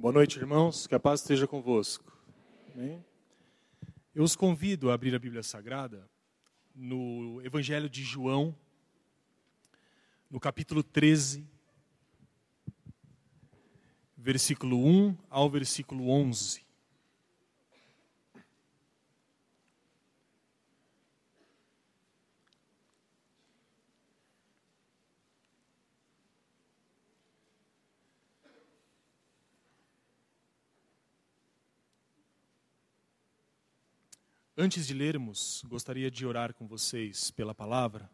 Boa noite, irmãos. Que a paz esteja convosco. Amém? Eu os convido a abrir a Bíblia Sagrada no Evangelho de João, no capítulo 13, versículo 1 ao versículo 11. Antes de lermos, gostaria de orar com vocês pela palavra,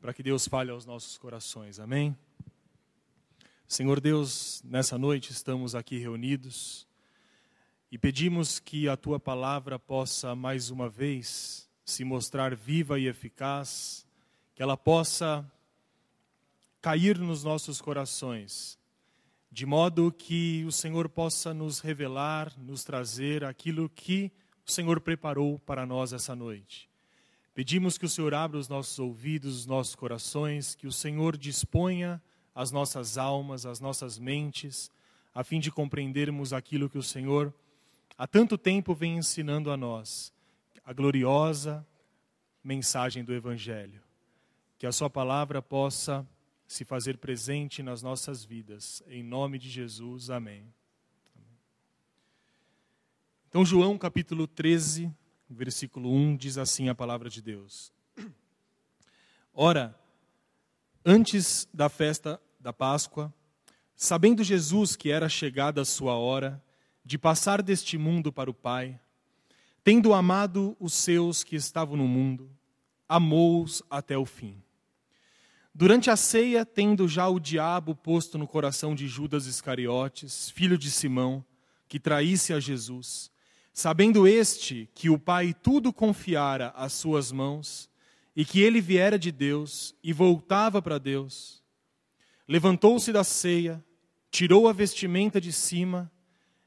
para que Deus fale aos nossos corações. Amém? Senhor Deus, nessa noite estamos aqui reunidos e pedimos que a tua palavra possa mais uma vez se mostrar viva e eficaz, que ela possa cair nos nossos corações, de modo que o Senhor possa nos revelar, nos trazer aquilo que o Senhor preparou para nós essa noite. Pedimos que o Senhor abra os nossos ouvidos, os nossos corações, que o Senhor disponha as nossas almas, as nossas mentes, a fim de compreendermos aquilo que o Senhor há tanto tempo vem ensinando a nós, a gloriosa mensagem do Evangelho. Que a Sua palavra possa se fazer presente nas nossas vidas. Em nome de Jesus, amém. Então, João capítulo 13, versículo 1 diz assim a palavra de Deus: Ora, antes da festa da Páscoa, sabendo Jesus que era chegada a sua hora de passar deste mundo para o Pai, tendo amado os seus que estavam no mundo, amou-os até o fim. Durante a ceia, tendo já o diabo posto no coração de Judas Iscariotes, filho de Simão, que traísse a Jesus, Sabendo este que o Pai tudo confiara às suas mãos, e que ele viera de Deus e voltava para Deus, levantou-se da ceia, tirou a vestimenta de cima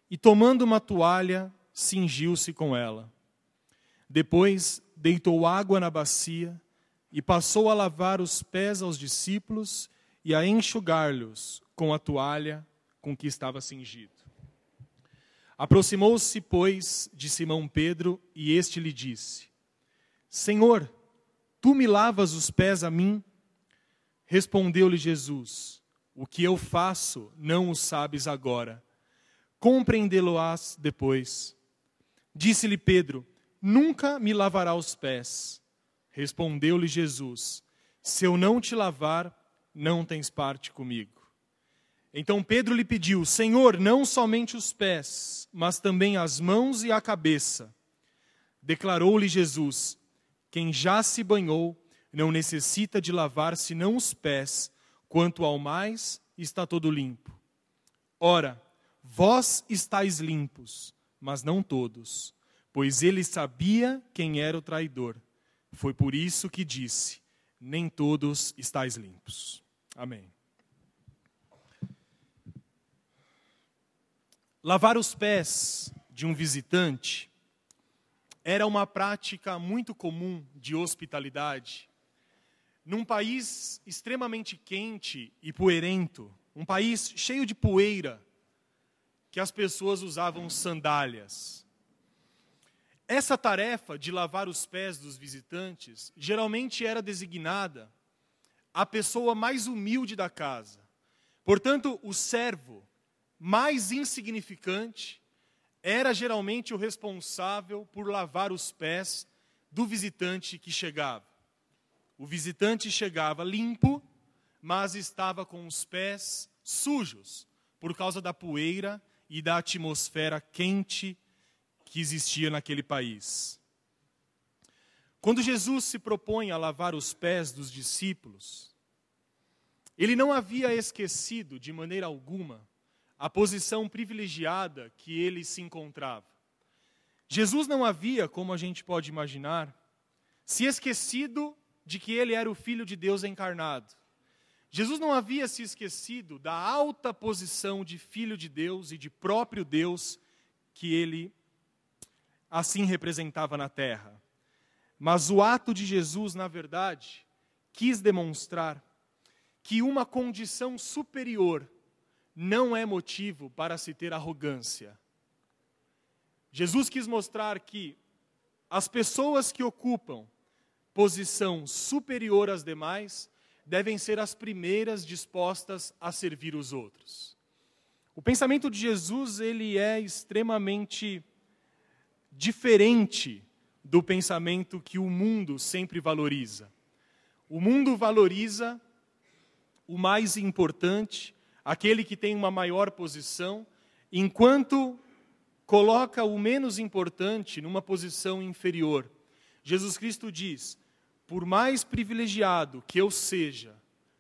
e, tomando uma toalha, cingiu-se com ela. Depois deitou água na bacia e passou a lavar os pés aos discípulos e a enxugar-lhes com a toalha com que estava cingido. Aproximou-se, pois, de Simão Pedro e este lhe disse: Senhor, tu me lavas os pés a mim? Respondeu-lhe Jesus: O que eu faço não o sabes agora, compreendê-lo-ás depois. Disse-lhe Pedro: Nunca me lavará os pés. Respondeu-lhe Jesus: Se eu não te lavar, não tens parte comigo. Então Pedro lhe pediu: Senhor, não somente os pés, mas também as mãos e a cabeça. Declarou-lhe Jesus: Quem já se banhou não necessita de lavar senão os pés, quanto ao mais está todo limpo. Ora, vós estáis limpos, mas não todos, pois ele sabia quem era o traidor. Foi por isso que disse: Nem todos estáis limpos. Amém. Lavar os pés de um visitante era uma prática muito comum de hospitalidade. Num país extremamente quente e poeirento, um país cheio de poeira, que as pessoas usavam sandálias. Essa tarefa de lavar os pés dos visitantes geralmente era designada à pessoa mais humilde da casa. Portanto, o servo mais insignificante era geralmente o responsável por lavar os pés do visitante que chegava. O visitante chegava limpo, mas estava com os pés sujos por causa da poeira e da atmosfera quente que existia naquele país. Quando Jesus se propõe a lavar os pés dos discípulos, ele não havia esquecido de maneira alguma a posição privilegiada que ele se encontrava. Jesus não havia, como a gente pode imaginar, se esquecido de que ele era o Filho de Deus encarnado. Jesus não havia se esquecido da alta posição de Filho de Deus e de próprio Deus que ele assim representava na terra. Mas o ato de Jesus, na verdade, quis demonstrar que uma condição superior não é motivo para se ter arrogância. Jesus quis mostrar que as pessoas que ocupam posição superior às demais devem ser as primeiras dispostas a servir os outros. O pensamento de Jesus ele é extremamente diferente do pensamento que o mundo sempre valoriza. O mundo valoriza o mais importante, aquele que tem uma maior posição, enquanto coloca o menos importante numa posição inferior. Jesus Cristo diz: por mais privilegiado que eu seja,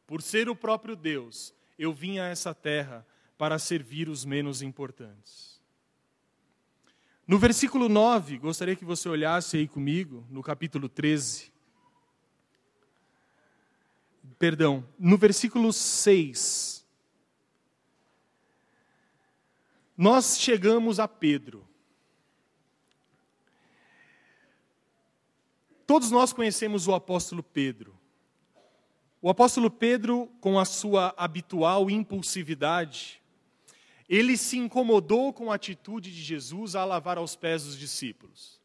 por ser o próprio Deus, eu vim a essa terra para servir os menos importantes. No versículo 9, gostaria que você olhasse aí comigo, no capítulo 13. Perdão, no versículo 6. Nós chegamos a Pedro. Todos nós conhecemos o apóstolo Pedro. O apóstolo Pedro, com a sua habitual impulsividade, ele se incomodou com a atitude de Jesus a lavar aos pés dos discípulos.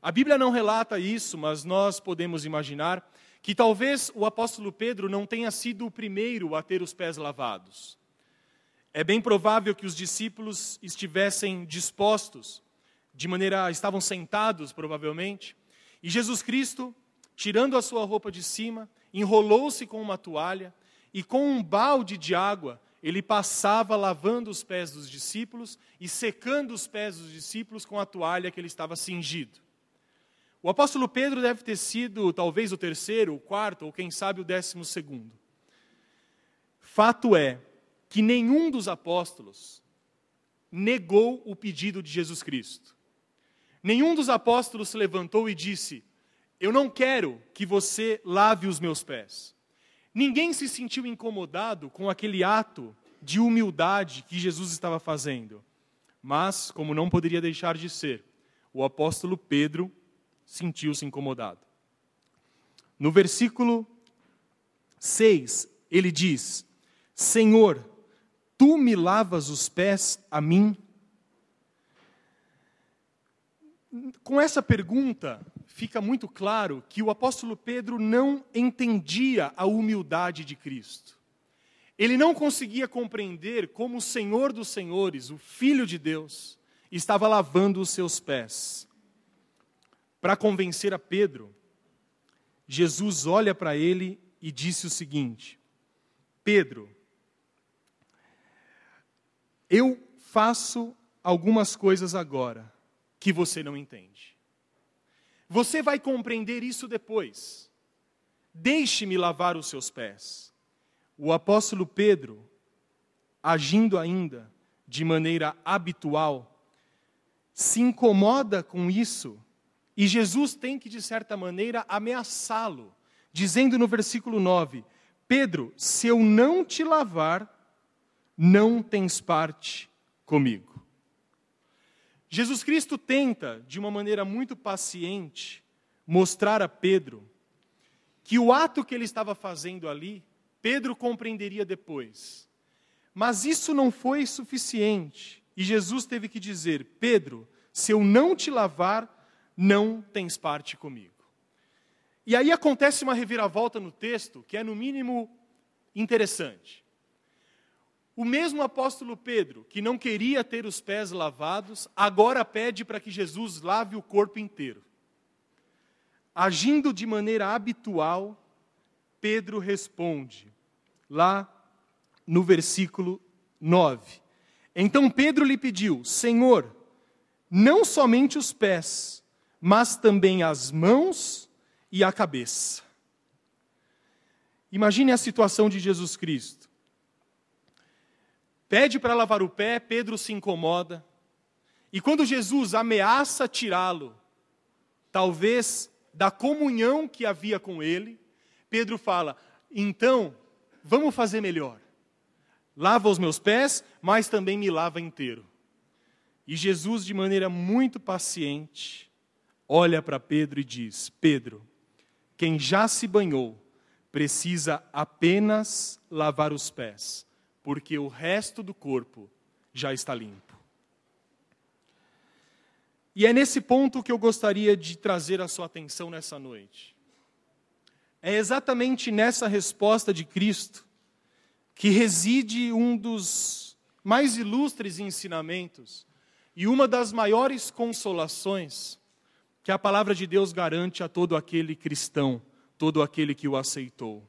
A Bíblia não relata isso, mas nós podemos imaginar que talvez o apóstolo Pedro não tenha sido o primeiro a ter os pés lavados. É bem provável que os discípulos estivessem dispostos, de maneira estavam sentados provavelmente, e Jesus Cristo, tirando a sua roupa de cima, enrolou-se com uma toalha e com um balde de água ele passava lavando os pés dos discípulos e secando os pés dos discípulos com a toalha que ele estava cingido. O apóstolo Pedro deve ter sido talvez o terceiro, o quarto, ou quem sabe o décimo segundo. Fato é que nenhum dos apóstolos negou o pedido de Jesus Cristo. Nenhum dos apóstolos se levantou e disse: Eu não quero que você lave os meus pés. Ninguém se sentiu incomodado com aquele ato de humildade que Jesus estava fazendo. Mas, como não poderia deixar de ser, o apóstolo Pedro sentiu-se incomodado. No versículo 6, ele diz: Senhor, tu me lavas os pés a mim? Com essa pergunta, fica muito claro que o apóstolo Pedro não entendia a humildade de Cristo. Ele não conseguia compreender como o Senhor dos Senhores, o Filho de Deus, estava lavando os seus pés. Para convencer a Pedro, Jesus olha para ele e disse o seguinte: Pedro, eu faço algumas coisas agora que você não entende. Você vai compreender isso depois. Deixe-me lavar os seus pés. O apóstolo Pedro, agindo ainda de maneira habitual, se incomoda com isso e Jesus tem que, de certa maneira, ameaçá-lo, dizendo no versículo 9: Pedro, se eu não te lavar, não tens parte comigo. Jesus Cristo tenta, de uma maneira muito paciente, mostrar a Pedro que o ato que ele estava fazendo ali, Pedro compreenderia depois. Mas isso não foi suficiente. E Jesus teve que dizer: Pedro, se eu não te lavar, não tens parte comigo. E aí acontece uma reviravolta no texto que é, no mínimo, interessante. O mesmo apóstolo Pedro, que não queria ter os pés lavados, agora pede para que Jesus lave o corpo inteiro. Agindo de maneira habitual, Pedro responde, lá no versículo 9. Então Pedro lhe pediu: Senhor, não somente os pés, mas também as mãos e a cabeça. Imagine a situação de Jesus Cristo pede para lavar o pé, Pedro se incomoda. E quando Jesus ameaça tirá-lo, talvez da comunhão que havia com ele, Pedro fala: então, vamos fazer melhor. Lava os meus pés, mas também me lava inteiro. E Jesus, de maneira muito paciente, olha para Pedro e diz: Pedro, quem já se banhou precisa apenas lavar os pés porque o resto do corpo já está limpo. E é nesse ponto que eu gostaria de trazer a sua atenção nessa noite. É exatamente nessa resposta de Cristo que reside um dos mais ilustres ensinamentos e uma das maiores consolações que a palavra de Deus garante a todo aquele cristão, todo aquele que o aceitou.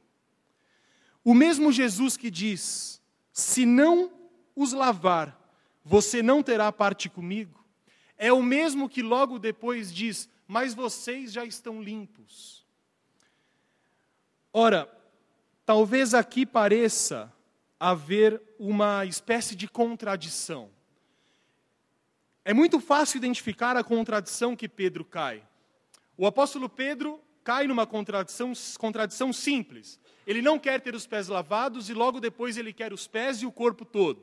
O mesmo Jesus que diz: Se não os lavar, você não terá parte comigo, é o mesmo que logo depois diz: Mas vocês já estão limpos. Ora, talvez aqui pareça haver uma espécie de contradição. É muito fácil identificar a contradição que Pedro cai. O apóstolo Pedro cai numa contradição, contradição simples. Ele não quer ter os pés lavados e logo depois ele quer os pés e o corpo todo.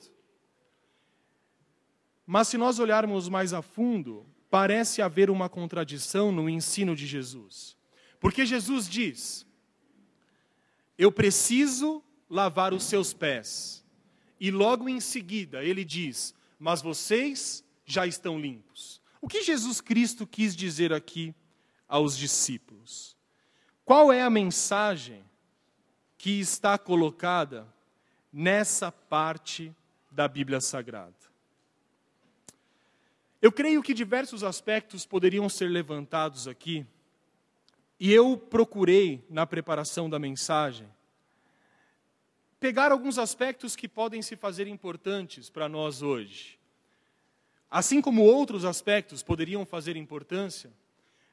Mas se nós olharmos mais a fundo, parece haver uma contradição no ensino de Jesus. Porque Jesus diz: Eu preciso lavar os seus pés. E logo em seguida ele diz: Mas vocês já estão limpos. O que Jesus Cristo quis dizer aqui aos discípulos? Qual é a mensagem que está colocada nessa parte da Bíblia Sagrada? Eu creio que diversos aspectos poderiam ser levantados aqui, e eu procurei, na preparação da mensagem, pegar alguns aspectos que podem se fazer importantes para nós hoje. Assim como outros aspectos poderiam fazer importância,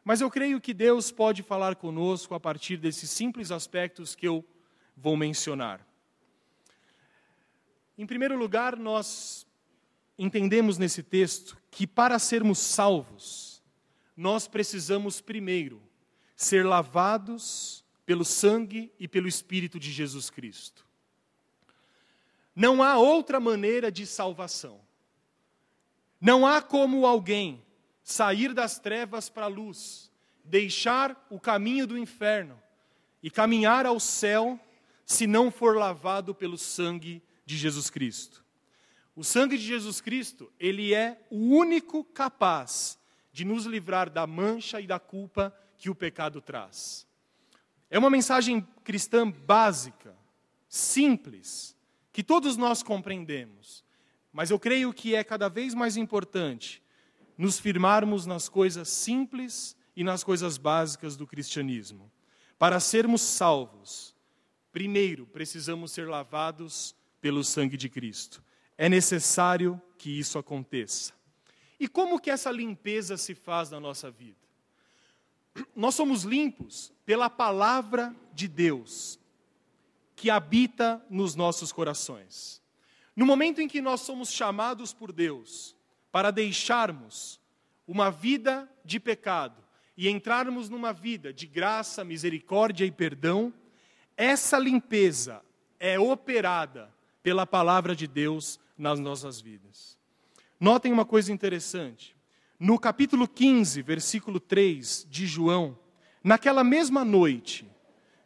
mas eu creio que Deus pode falar conosco a partir desses simples aspectos que eu vou mencionar. Em primeiro lugar, nós entendemos nesse texto que para sermos salvos, nós precisamos primeiro ser lavados pelo sangue e pelo Espírito de Jesus Cristo. Não há outra maneira de salvação. Não há como alguém sair das trevas para a luz, deixar o caminho do inferno e caminhar ao céu se não for lavado pelo sangue de Jesus Cristo. O sangue de Jesus Cristo, ele é o único capaz de nos livrar da mancha e da culpa que o pecado traz. É uma mensagem cristã básica, simples, que todos nós compreendemos. Mas eu creio que é cada vez mais importante nos firmarmos nas coisas simples e nas coisas básicas do cristianismo. Para sermos salvos, primeiro precisamos ser lavados pelo sangue de Cristo. É necessário que isso aconteça. E como que essa limpeza se faz na nossa vida? Nós somos limpos pela palavra de Deus que habita nos nossos corações. No momento em que nós somos chamados por Deus para deixarmos uma vida de pecado e entrarmos numa vida de graça, misericórdia e perdão, essa limpeza é operada pela palavra de Deus nas nossas vidas. Notem uma coisa interessante. No capítulo 15, versículo 3 de João, naquela mesma noite,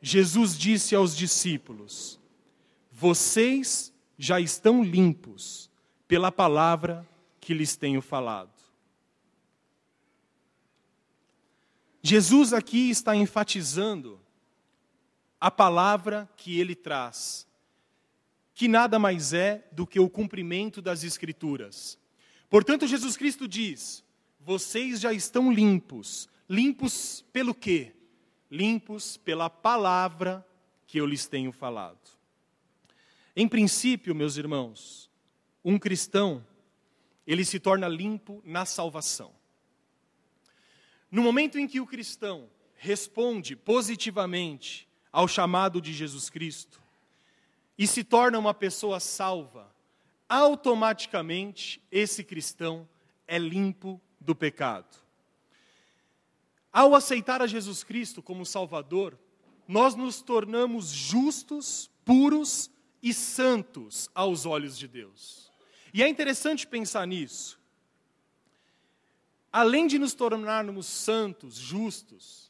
Jesus disse aos discípulos: Vocês já estão limpos pela palavra que lhes tenho falado. Jesus aqui está enfatizando a palavra que ele traz, que nada mais é do que o cumprimento das Escrituras. Portanto, Jesus Cristo diz: vocês já estão limpos. Limpos pelo quê? Limpos pela palavra que eu lhes tenho falado. Em princípio, meus irmãos, um cristão, ele se torna limpo na salvação. No momento em que o cristão responde positivamente ao chamado de Jesus Cristo e se torna uma pessoa salva, automaticamente esse cristão é limpo do pecado. Ao aceitar a Jesus Cristo como Salvador, nós nos tornamos justos, puros e santos aos olhos de Deus. E é interessante pensar nisso. Além de nos tornarmos santos, justos,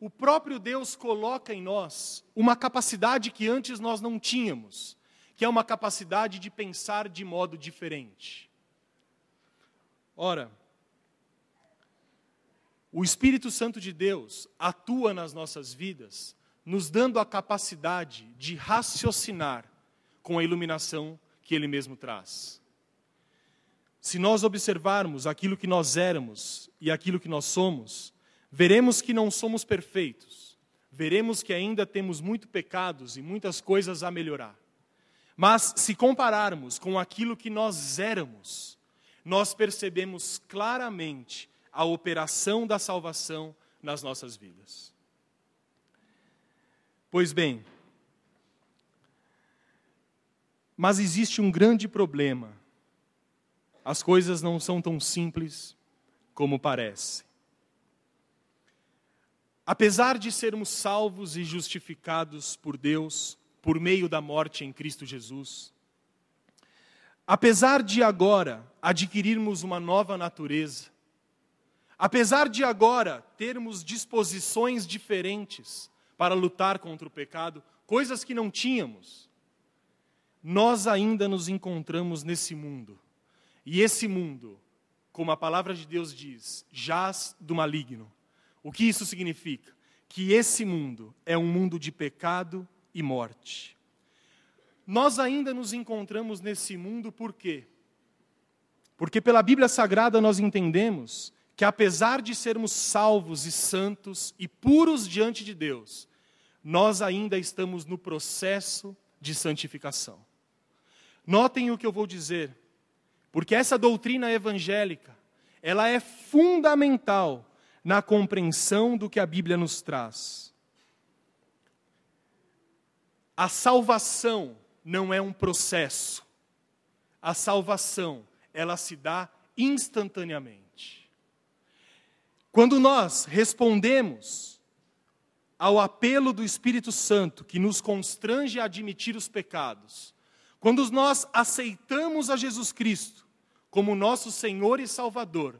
o próprio Deus coloca em nós uma capacidade que antes nós não tínhamos, que é uma capacidade de pensar de modo diferente. Ora, o Espírito Santo de Deus atua nas nossas vidas, nos dando a capacidade de raciocinar com a iluminação que Ele mesmo traz. Se nós observarmos aquilo que nós éramos e aquilo que nós somos, veremos que não somos perfeitos, veremos que ainda temos muito pecados e muitas coisas a melhorar. Mas se compararmos com aquilo que nós éramos, nós percebemos claramente a operação da salvação nas nossas vidas. Pois bem, mas existe um grande problema. As coisas não são tão simples como parece. Apesar de sermos salvos e justificados por Deus por meio da morte em Cristo Jesus, apesar de agora adquirirmos uma nova natureza, Apesar de agora termos disposições diferentes para lutar contra o pecado, coisas que não tínhamos, nós ainda nos encontramos nesse mundo. E esse mundo, como a palavra de Deus diz, jaz do maligno. O que isso significa? Que esse mundo é um mundo de pecado e morte. Nós ainda nos encontramos nesse mundo por quê? Porque pela Bíblia Sagrada nós entendemos que apesar de sermos salvos e santos e puros diante de Deus, nós ainda estamos no processo de santificação. Notem o que eu vou dizer, porque essa doutrina evangélica, ela é fundamental na compreensão do que a Bíblia nos traz. A salvação não é um processo. A salvação, ela se dá instantaneamente. Quando nós respondemos ao apelo do Espírito Santo, que nos constrange a admitir os pecados, quando nós aceitamos a Jesus Cristo como nosso Senhor e Salvador,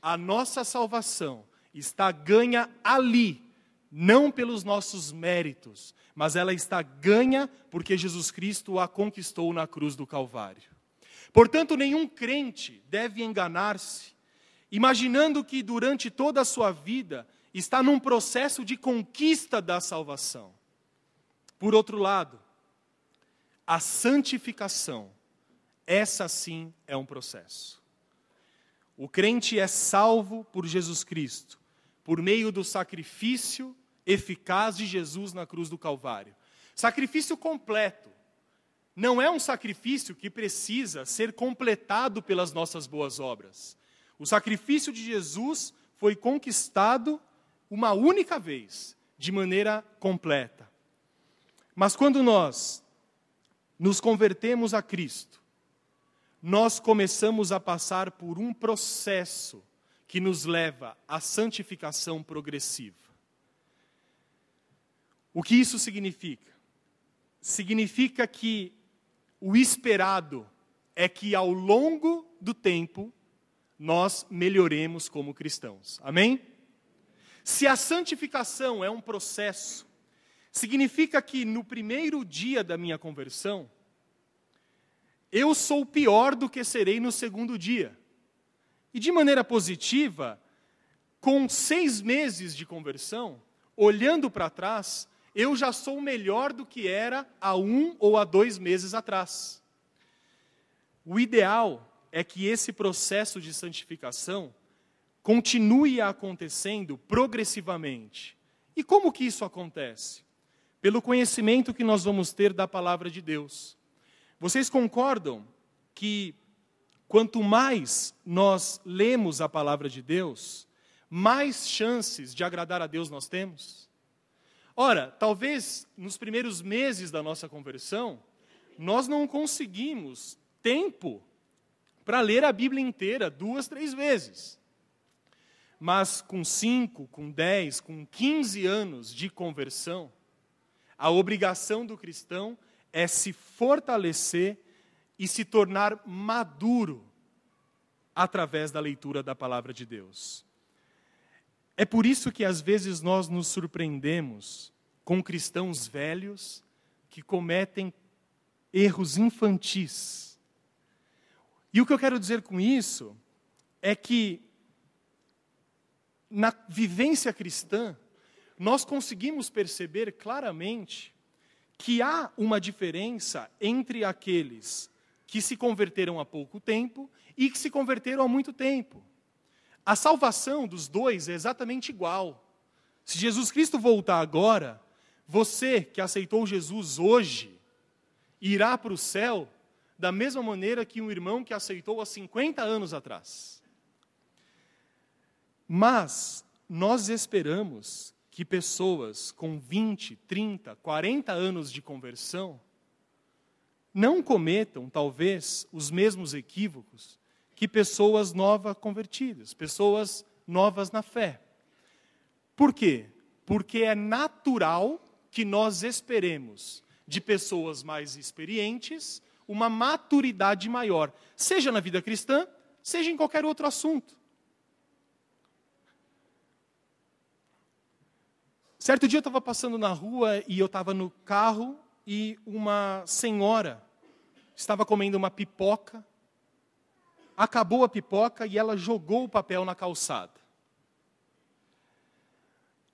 a nossa salvação está ganha ali, não pelos nossos méritos, mas ela está ganha porque Jesus Cristo a conquistou na cruz do Calvário. Portanto, nenhum crente deve enganar-se imaginando que durante toda a sua vida está num processo de conquista da salvação. Por outro lado, a santificação, essa sim é um processo. O crente é salvo por Jesus Cristo, por meio do sacrifício eficaz de Jesus na cruz do Calvário. Sacrifício completo. Não é um sacrifício que precisa ser completado pelas nossas boas obras. O sacrifício de Jesus foi conquistado uma única vez, de maneira completa. Mas quando nós nos convertemos a Cristo, nós começamos a passar por um processo que nos leva à santificação progressiva. O que isso significa? Significa que o esperado é que ao longo do tempo nós melhoremos como cristãos. Amém? Se a santificação é um processo, significa que no primeiro dia da minha conversão, eu sou pior do que serei no segundo dia. E de maneira positiva, com seis meses de conversão, olhando para trás, eu já sou melhor do que era há um ou há dois meses atrás. O ideal é que esse processo de santificação continue acontecendo progressivamente. E como que isso acontece? Pelo conhecimento que nós vamos ter da palavra de Deus. Vocês concordam que quanto mais nós lemos a palavra de Deus, mais chances de agradar a Deus nós temos? Ora, talvez nos primeiros meses da nossa conversão, nós não conseguimos tempo para ler a Bíblia inteira duas, três vezes. Mas com cinco, com dez, com quinze anos de conversão, a obrigação do cristão é se fortalecer e se tornar maduro através da leitura da palavra de Deus. É por isso que às vezes nós nos surpreendemos com cristãos velhos que cometem erros infantis. E o que eu quero dizer com isso é que na vivência cristã, nós conseguimos perceber claramente que há uma diferença entre aqueles que se converteram há pouco tempo e que se converteram há muito tempo. A salvação dos dois é exatamente igual. Se Jesus Cristo voltar agora, você que aceitou Jesus hoje, irá para o céu da mesma maneira que um irmão que aceitou há 50 anos atrás. Mas nós esperamos que pessoas com 20, 30, 40 anos de conversão não cometam, talvez, os mesmos equívocos que pessoas novas convertidas, pessoas novas na fé. Por quê? Porque é natural que nós esperemos de pessoas mais experientes uma maturidade maior, seja na vida cristã, seja em qualquer outro assunto. Certo dia eu estava passando na rua e eu estava no carro e uma senhora estava comendo uma pipoca. Acabou a pipoca e ela jogou o papel na calçada.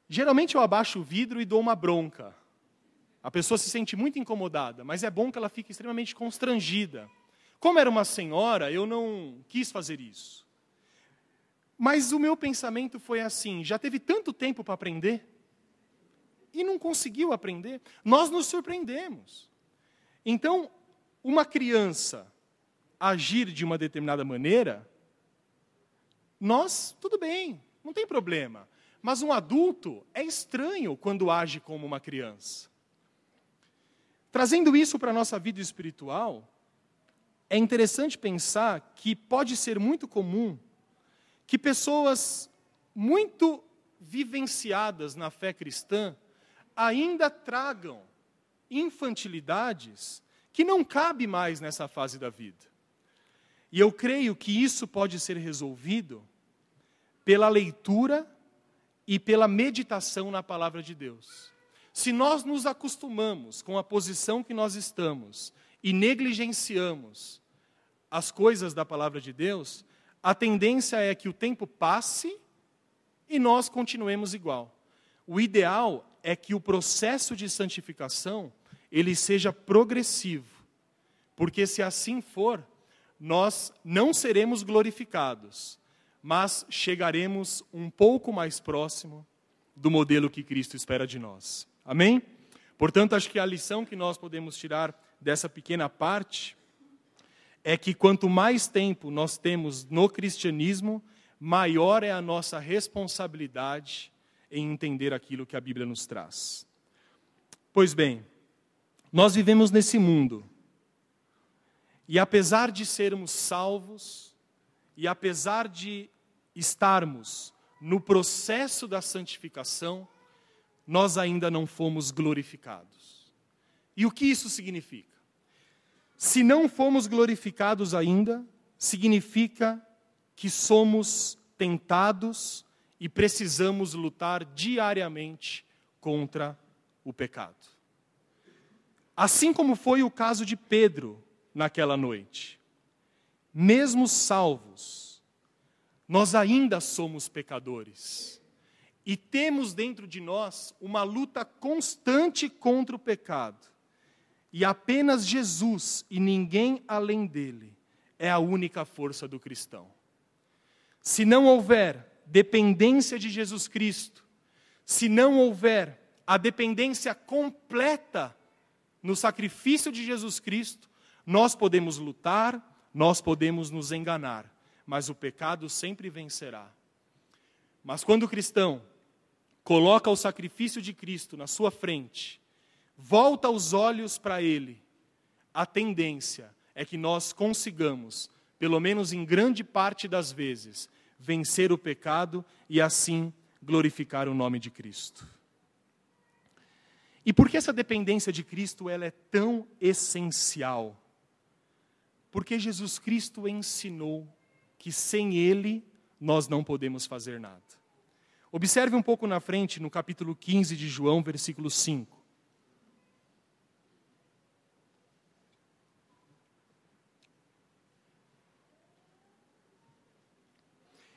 Geralmente eu abaixo o vidro e dou uma bronca. A pessoa se sente muito incomodada, mas é bom que ela fique extremamente constrangida. Como era uma senhora, eu não quis fazer isso. Mas o meu pensamento foi assim: já teve tanto tempo para aprender e não conseguiu aprender. Nós nos surpreendemos. Então, uma criança agir de uma determinada maneira, nós, tudo bem, não tem problema. Mas um adulto é estranho quando age como uma criança. Trazendo isso para a nossa vida espiritual, é interessante pensar que pode ser muito comum que pessoas muito vivenciadas na fé cristã ainda tragam infantilidades que não cabe mais nessa fase da vida. E eu creio que isso pode ser resolvido pela leitura e pela meditação na palavra de Deus. Se nós nos acostumamos com a posição que nós estamos e negligenciamos as coisas da palavra de Deus, a tendência é que o tempo passe e nós continuemos igual. O ideal é que o processo de santificação ele seja progressivo, porque se assim for, nós não seremos glorificados, mas chegaremos um pouco mais próximo do modelo que Cristo espera de nós. Amém? Portanto, acho que a lição que nós podemos tirar dessa pequena parte é que quanto mais tempo nós temos no cristianismo, maior é a nossa responsabilidade em entender aquilo que a Bíblia nos traz. Pois bem, nós vivemos nesse mundo. E apesar de sermos salvos, e apesar de estarmos no processo da santificação, nós ainda não fomos glorificados. E o que isso significa? Se não fomos glorificados ainda, significa que somos tentados e precisamos lutar diariamente contra o pecado. Assim como foi o caso de Pedro naquela noite. Mesmo salvos, nós ainda somos pecadores. E temos dentro de nós uma luta constante contra o pecado. E apenas Jesus e ninguém além dele é a única força do cristão. Se não houver dependência de Jesus Cristo, se não houver a dependência completa no sacrifício de Jesus Cristo, nós podemos lutar, nós podemos nos enganar, mas o pecado sempre vencerá. Mas quando o cristão coloca o sacrifício de Cristo na sua frente, volta os olhos para Ele, a tendência é que nós consigamos, pelo menos em grande parte das vezes, vencer o pecado e assim glorificar o nome de Cristo. E por que essa dependência de Cristo ela é tão essencial? Porque Jesus Cristo ensinou que sem Ele nós não podemos fazer nada. Observe um pouco na frente, no capítulo 15 de João, versículo 5.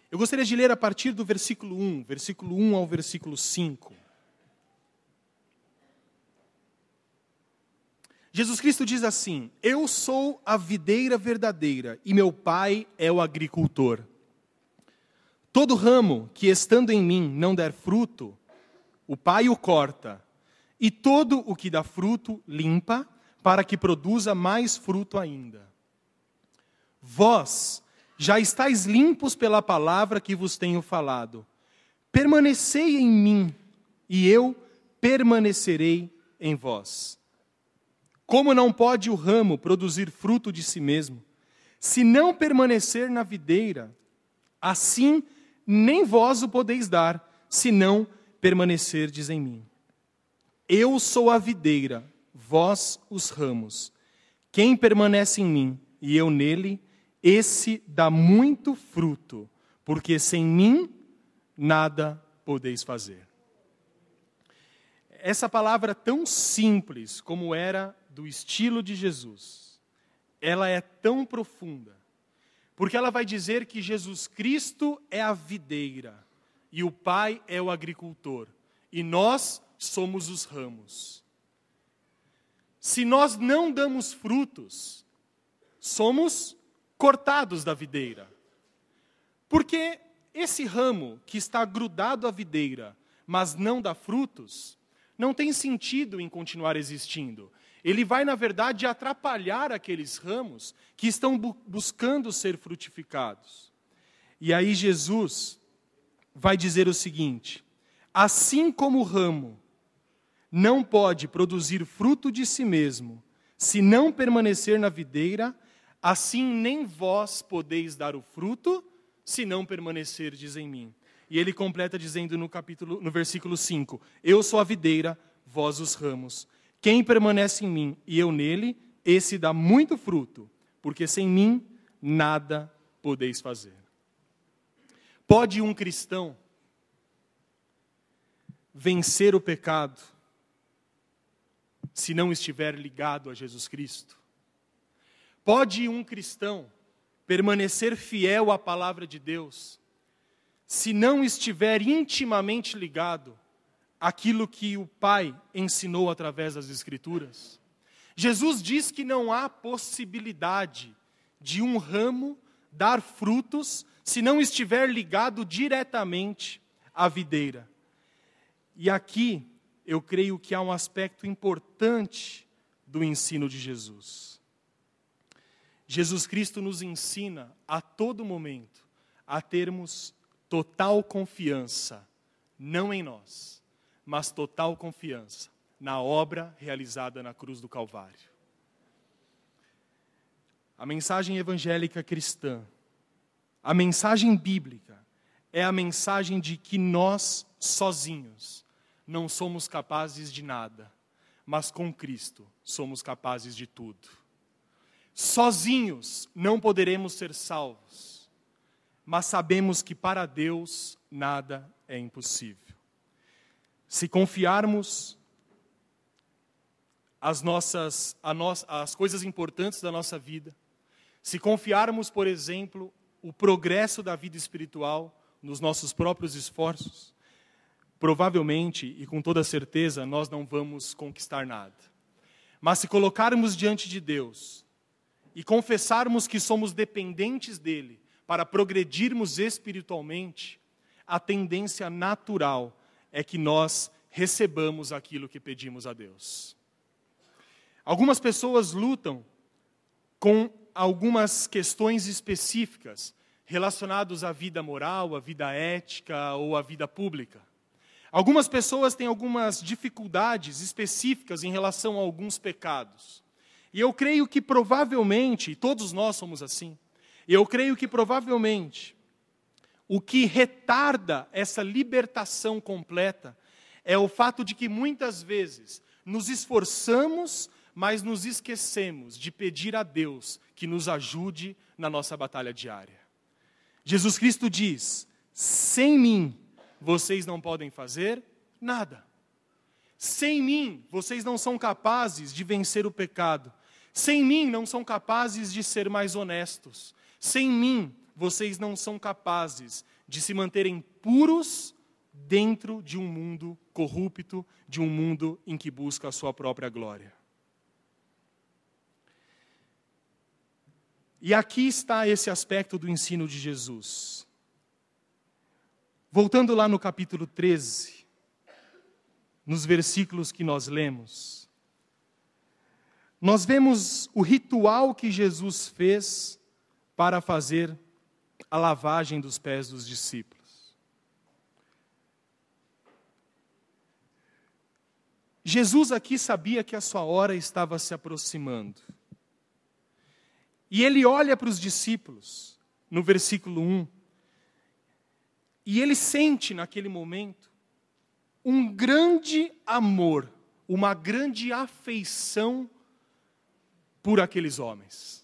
Eu gostaria de ler a partir do versículo 1, versículo 1 ao versículo 5. Jesus Cristo diz assim: Eu sou a videira verdadeira e meu pai é o agricultor. Todo ramo que estando em mim não der fruto, o pai o corta, e todo o que dá fruto limpa, para que produza mais fruto ainda. Vós já estáis limpos pela palavra que vos tenho falado. Permanecei em mim, e eu permanecerei em vós. Como não pode o ramo produzir fruto de si mesmo, se não permanecer na videira, assim nem vós o podeis dar, se não permanecerdes em mim. Eu sou a videira, vós os ramos. Quem permanece em mim e eu nele, esse dá muito fruto, porque sem mim nada podeis fazer. Essa palavra tão simples como era do estilo de Jesus, ela é tão profunda, porque ela vai dizer que Jesus Cristo é a videira e o Pai é o agricultor, e nós somos os ramos. Se nós não damos frutos, somos cortados da videira. Porque esse ramo que está grudado à videira, mas não dá frutos, não tem sentido em continuar existindo ele vai, na verdade, atrapalhar aqueles ramos que estão bu buscando ser frutificados. E aí Jesus vai dizer o seguinte: assim como o ramo não pode produzir fruto de si mesmo, se não permanecer na videira, assim nem vós podeis dar o fruto, se não permanecerdes em mim. E ele completa dizendo no capítulo no versículo 5: Eu sou a videira, vós os ramos. Quem permanece em mim e eu nele, esse dá muito fruto, porque sem mim nada podeis fazer. Pode um cristão vencer o pecado se não estiver ligado a Jesus Cristo? Pode um cristão permanecer fiel à palavra de Deus se não estiver intimamente ligado aquilo que o Pai ensinou através das Escrituras. Jesus diz que não há possibilidade de um ramo dar frutos se não estiver ligado diretamente à videira. E aqui eu creio que há um aspecto importante do ensino de Jesus. Jesus Cristo nos ensina a todo momento a termos total confiança, não em nós, mas total confiança na obra realizada na cruz do Calvário. A mensagem evangélica cristã, a mensagem bíblica, é a mensagem de que nós, sozinhos, não somos capazes de nada, mas com Cristo somos capazes de tudo. Sozinhos não poderemos ser salvos, mas sabemos que para Deus nada é impossível. Se confiarmos as nossas no, as coisas importantes da nossa vida, se confiarmos, por exemplo, o progresso da vida espiritual nos nossos próprios esforços, provavelmente e com toda certeza nós não vamos conquistar nada. Mas se colocarmos diante de Deus e confessarmos que somos dependentes dele para progredirmos espiritualmente, a tendência natural é que nós recebamos aquilo que pedimos a Deus. Algumas pessoas lutam com algumas questões específicas relacionadas à vida moral, à vida ética ou à vida pública. Algumas pessoas têm algumas dificuldades específicas em relação a alguns pecados. E eu creio que provavelmente, todos nós somos assim, eu creio que provavelmente o que retarda essa libertação completa é o fato de que muitas vezes nos esforçamos, mas nos esquecemos de pedir a Deus que nos ajude na nossa batalha diária. Jesus Cristo diz: sem mim vocês não podem fazer nada. Sem mim vocês não são capazes de vencer o pecado. Sem mim não são capazes de ser mais honestos. Sem mim vocês não são capazes de se manterem puros dentro de um mundo corrupto, de um mundo em que busca a sua própria glória. E aqui está esse aspecto do ensino de Jesus. Voltando lá no capítulo 13, nos versículos que nós lemos, nós vemos o ritual que Jesus fez para fazer a lavagem dos pés dos discípulos. Jesus aqui sabia que a sua hora estava se aproximando. E ele olha para os discípulos, no versículo 1, e ele sente naquele momento um grande amor, uma grande afeição por aqueles homens.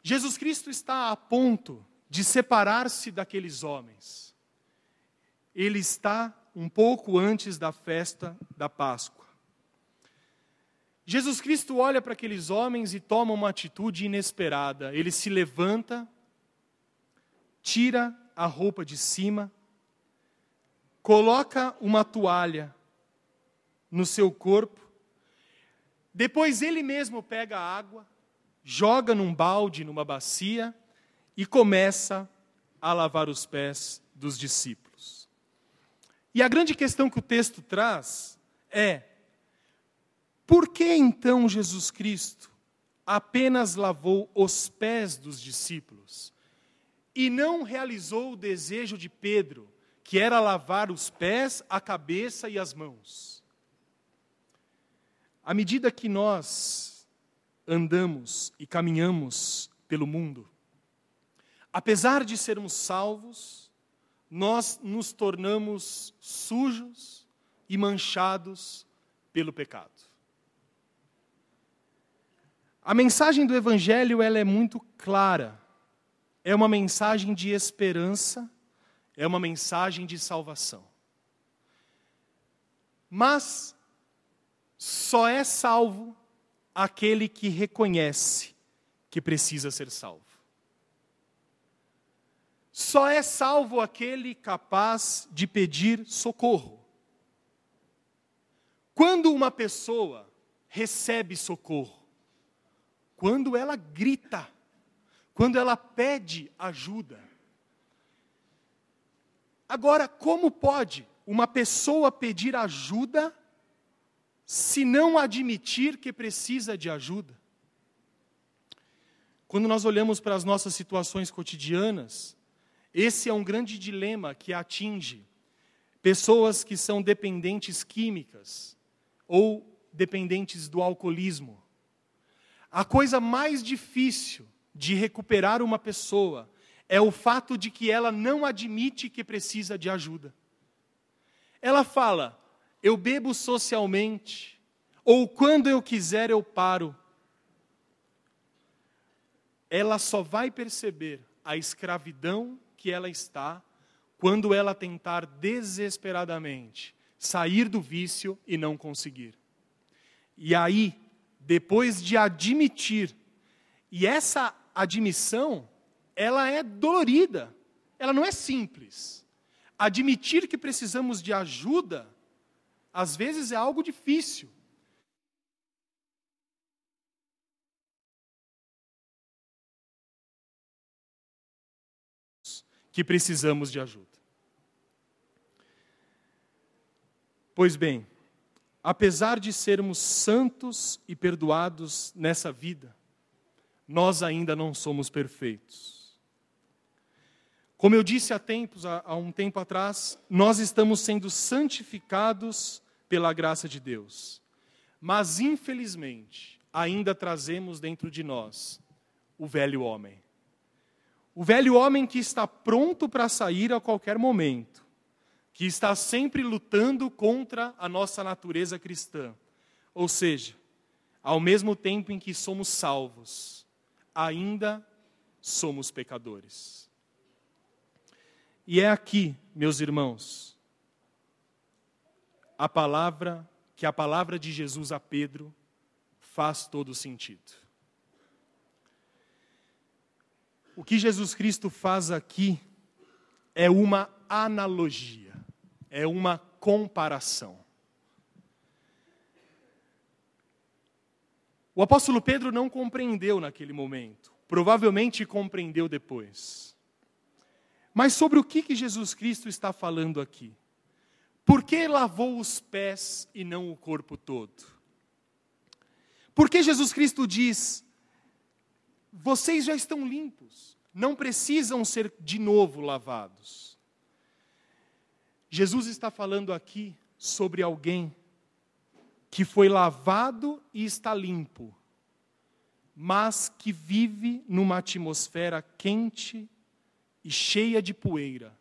Jesus Cristo está a ponto de separar-se daqueles homens. Ele está um pouco antes da festa da Páscoa. Jesus Cristo olha para aqueles homens e toma uma atitude inesperada. Ele se levanta, tira a roupa de cima, coloca uma toalha no seu corpo depois ele mesmo pega a água, joga num balde, numa bacia e começa a lavar os pés dos discípulos. E a grande questão que o texto traz é: por que então Jesus Cristo apenas lavou os pés dos discípulos e não realizou o desejo de Pedro, que era lavar os pés, a cabeça e as mãos? À medida que nós andamos e caminhamos pelo mundo, apesar de sermos salvos, nós nos tornamos sujos e manchados pelo pecado. A mensagem do evangelho ela é muito clara. É uma mensagem de esperança, é uma mensagem de salvação. Mas só é salvo aquele que reconhece que precisa ser salvo. Só é salvo aquele capaz de pedir socorro. Quando uma pessoa recebe socorro, quando ela grita, quando ela pede ajuda. Agora, como pode uma pessoa pedir ajuda se não admitir que precisa de ajuda? Quando nós olhamos para as nossas situações cotidianas, esse é um grande dilema que atinge pessoas que são dependentes químicas ou dependentes do alcoolismo. A coisa mais difícil de recuperar uma pessoa é o fato de que ela não admite que precisa de ajuda. Ela fala: eu bebo socialmente, ou quando eu quiser eu paro. Ela só vai perceber a escravidão que ela está quando ela tentar desesperadamente sair do vício e não conseguir. E aí, depois de admitir, e essa admissão, ela é dolorida, ela não é simples. Admitir que precisamos de ajuda às vezes é algo difícil. Que precisamos de ajuda. Pois bem, apesar de sermos santos e perdoados nessa vida, nós ainda não somos perfeitos. Como eu disse há tempos, há um tempo atrás, nós estamos sendo santificados pela graça de Deus. Mas, infelizmente, ainda trazemos dentro de nós o velho homem. O velho homem que está pronto para sair a qualquer momento, que está sempre lutando contra a nossa natureza cristã. Ou seja, ao mesmo tempo em que somos salvos, ainda somos pecadores. E é aqui, meus irmãos, a palavra, que a palavra de Jesus a Pedro faz todo sentido. O que Jesus Cristo faz aqui é uma analogia, é uma comparação. O apóstolo Pedro não compreendeu naquele momento, provavelmente compreendeu depois. Mas sobre o que, que Jesus Cristo está falando aqui? Por que lavou os pés e não o corpo todo? Por que Jesus Cristo diz: vocês já estão limpos, não precisam ser de novo lavados? Jesus está falando aqui sobre alguém que foi lavado e está limpo, mas que vive numa atmosfera quente e cheia de poeira,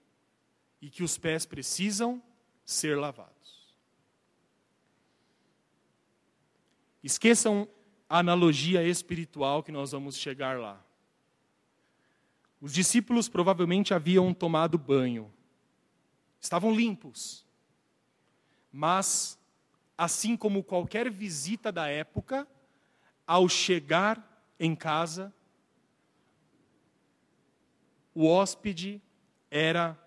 e que os pés precisam ser lavados. Esqueçam a analogia espiritual que nós vamos chegar lá. Os discípulos provavelmente haviam tomado banho, estavam limpos, mas assim como qualquer visita da época, ao chegar em casa, o hóspede era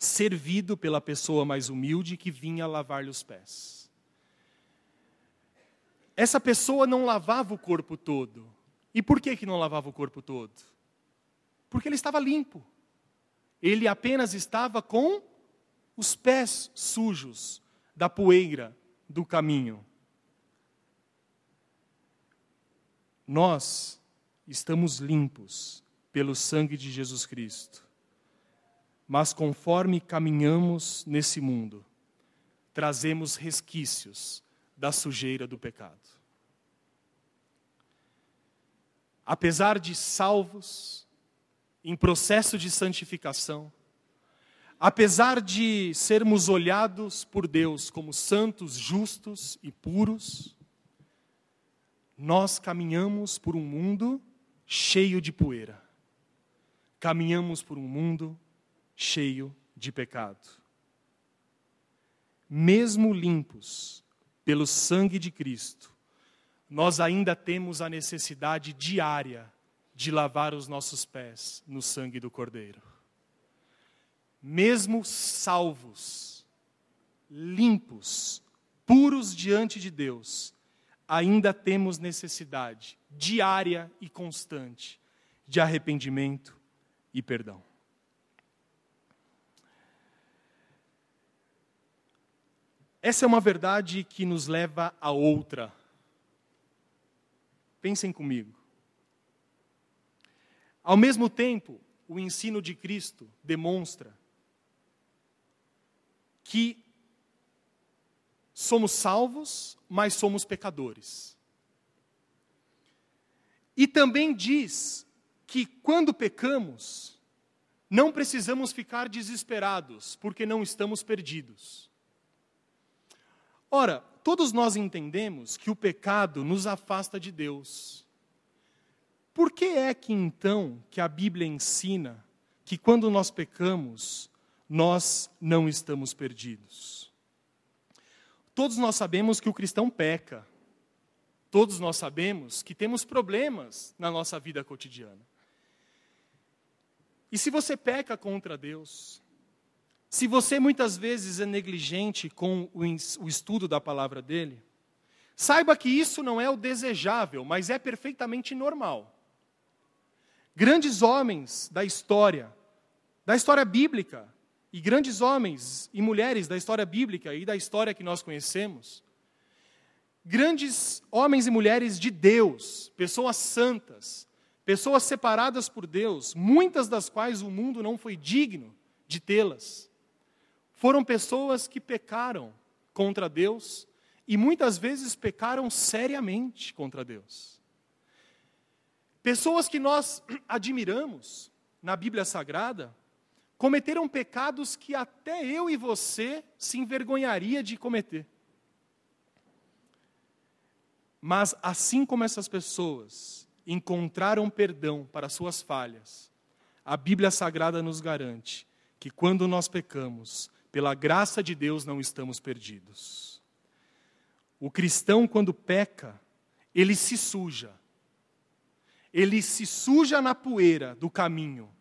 servido pela pessoa mais humilde que vinha lavar-lhe os pés. Essa pessoa não lavava o corpo todo. E por que, que não lavava o corpo todo? Porque ele estava limpo. Ele apenas estava com os pés sujos da poeira do caminho. Nós estamos limpos pelo sangue de Jesus Cristo. Mas conforme caminhamos nesse mundo, trazemos resquícios da sujeira do pecado. Apesar de salvos, em processo de santificação, apesar de sermos olhados por Deus como santos, justos e puros, nós caminhamos por um mundo cheio de poeira. Caminhamos por um mundo cheio de pecado. Mesmo limpos pelo sangue de Cristo, nós ainda temos a necessidade diária de lavar os nossos pés no sangue do Cordeiro mesmo salvos, limpos, puros diante de Deus, ainda temos necessidade diária e constante de arrependimento e perdão. Essa é uma verdade que nos leva a outra. Pensem comigo. Ao mesmo tempo, o ensino de Cristo demonstra que somos salvos, mas somos pecadores. E também diz que quando pecamos, não precisamos ficar desesperados, porque não estamos perdidos. Ora, todos nós entendemos que o pecado nos afasta de Deus. Por que é que então que a Bíblia ensina que quando nós pecamos, nós não estamos perdidos. Todos nós sabemos que o cristão peca. Todos nós sabemos que temos problemas na nossa vida cotidiana. E se você peca contra Deus, se você muitas vezes é negligente com o estudo da palavra dele, saiba que isso não é o desejável, mas é perfeitamente normal. Grandes homens da história, da história bíblica, e grandes homens e mulheres da história bíblica e da história que nós conhecemos, grandes homens e mulheres de Deus, pessoas santas, pessoas separadas por Deus, muitas das quais o mundo não foi digno de tê-las, foram pessoas que pecaram contra Deus e muitas vezes pecaram seriamente contra Deus. Pessoas que nós admiramos na Bíblia Sagrada, cometeram pecados que até eu e você se envergonharia de cometer. Mas assim como essas pessoas encontraram perdão para suas falhas, a Bíblia Sagrada nos garante que quando nós pecamos, pela graça de Deus não estamos perdidos. O cristão, quando peca, ele se suja. Ele se suja na poeira do caminho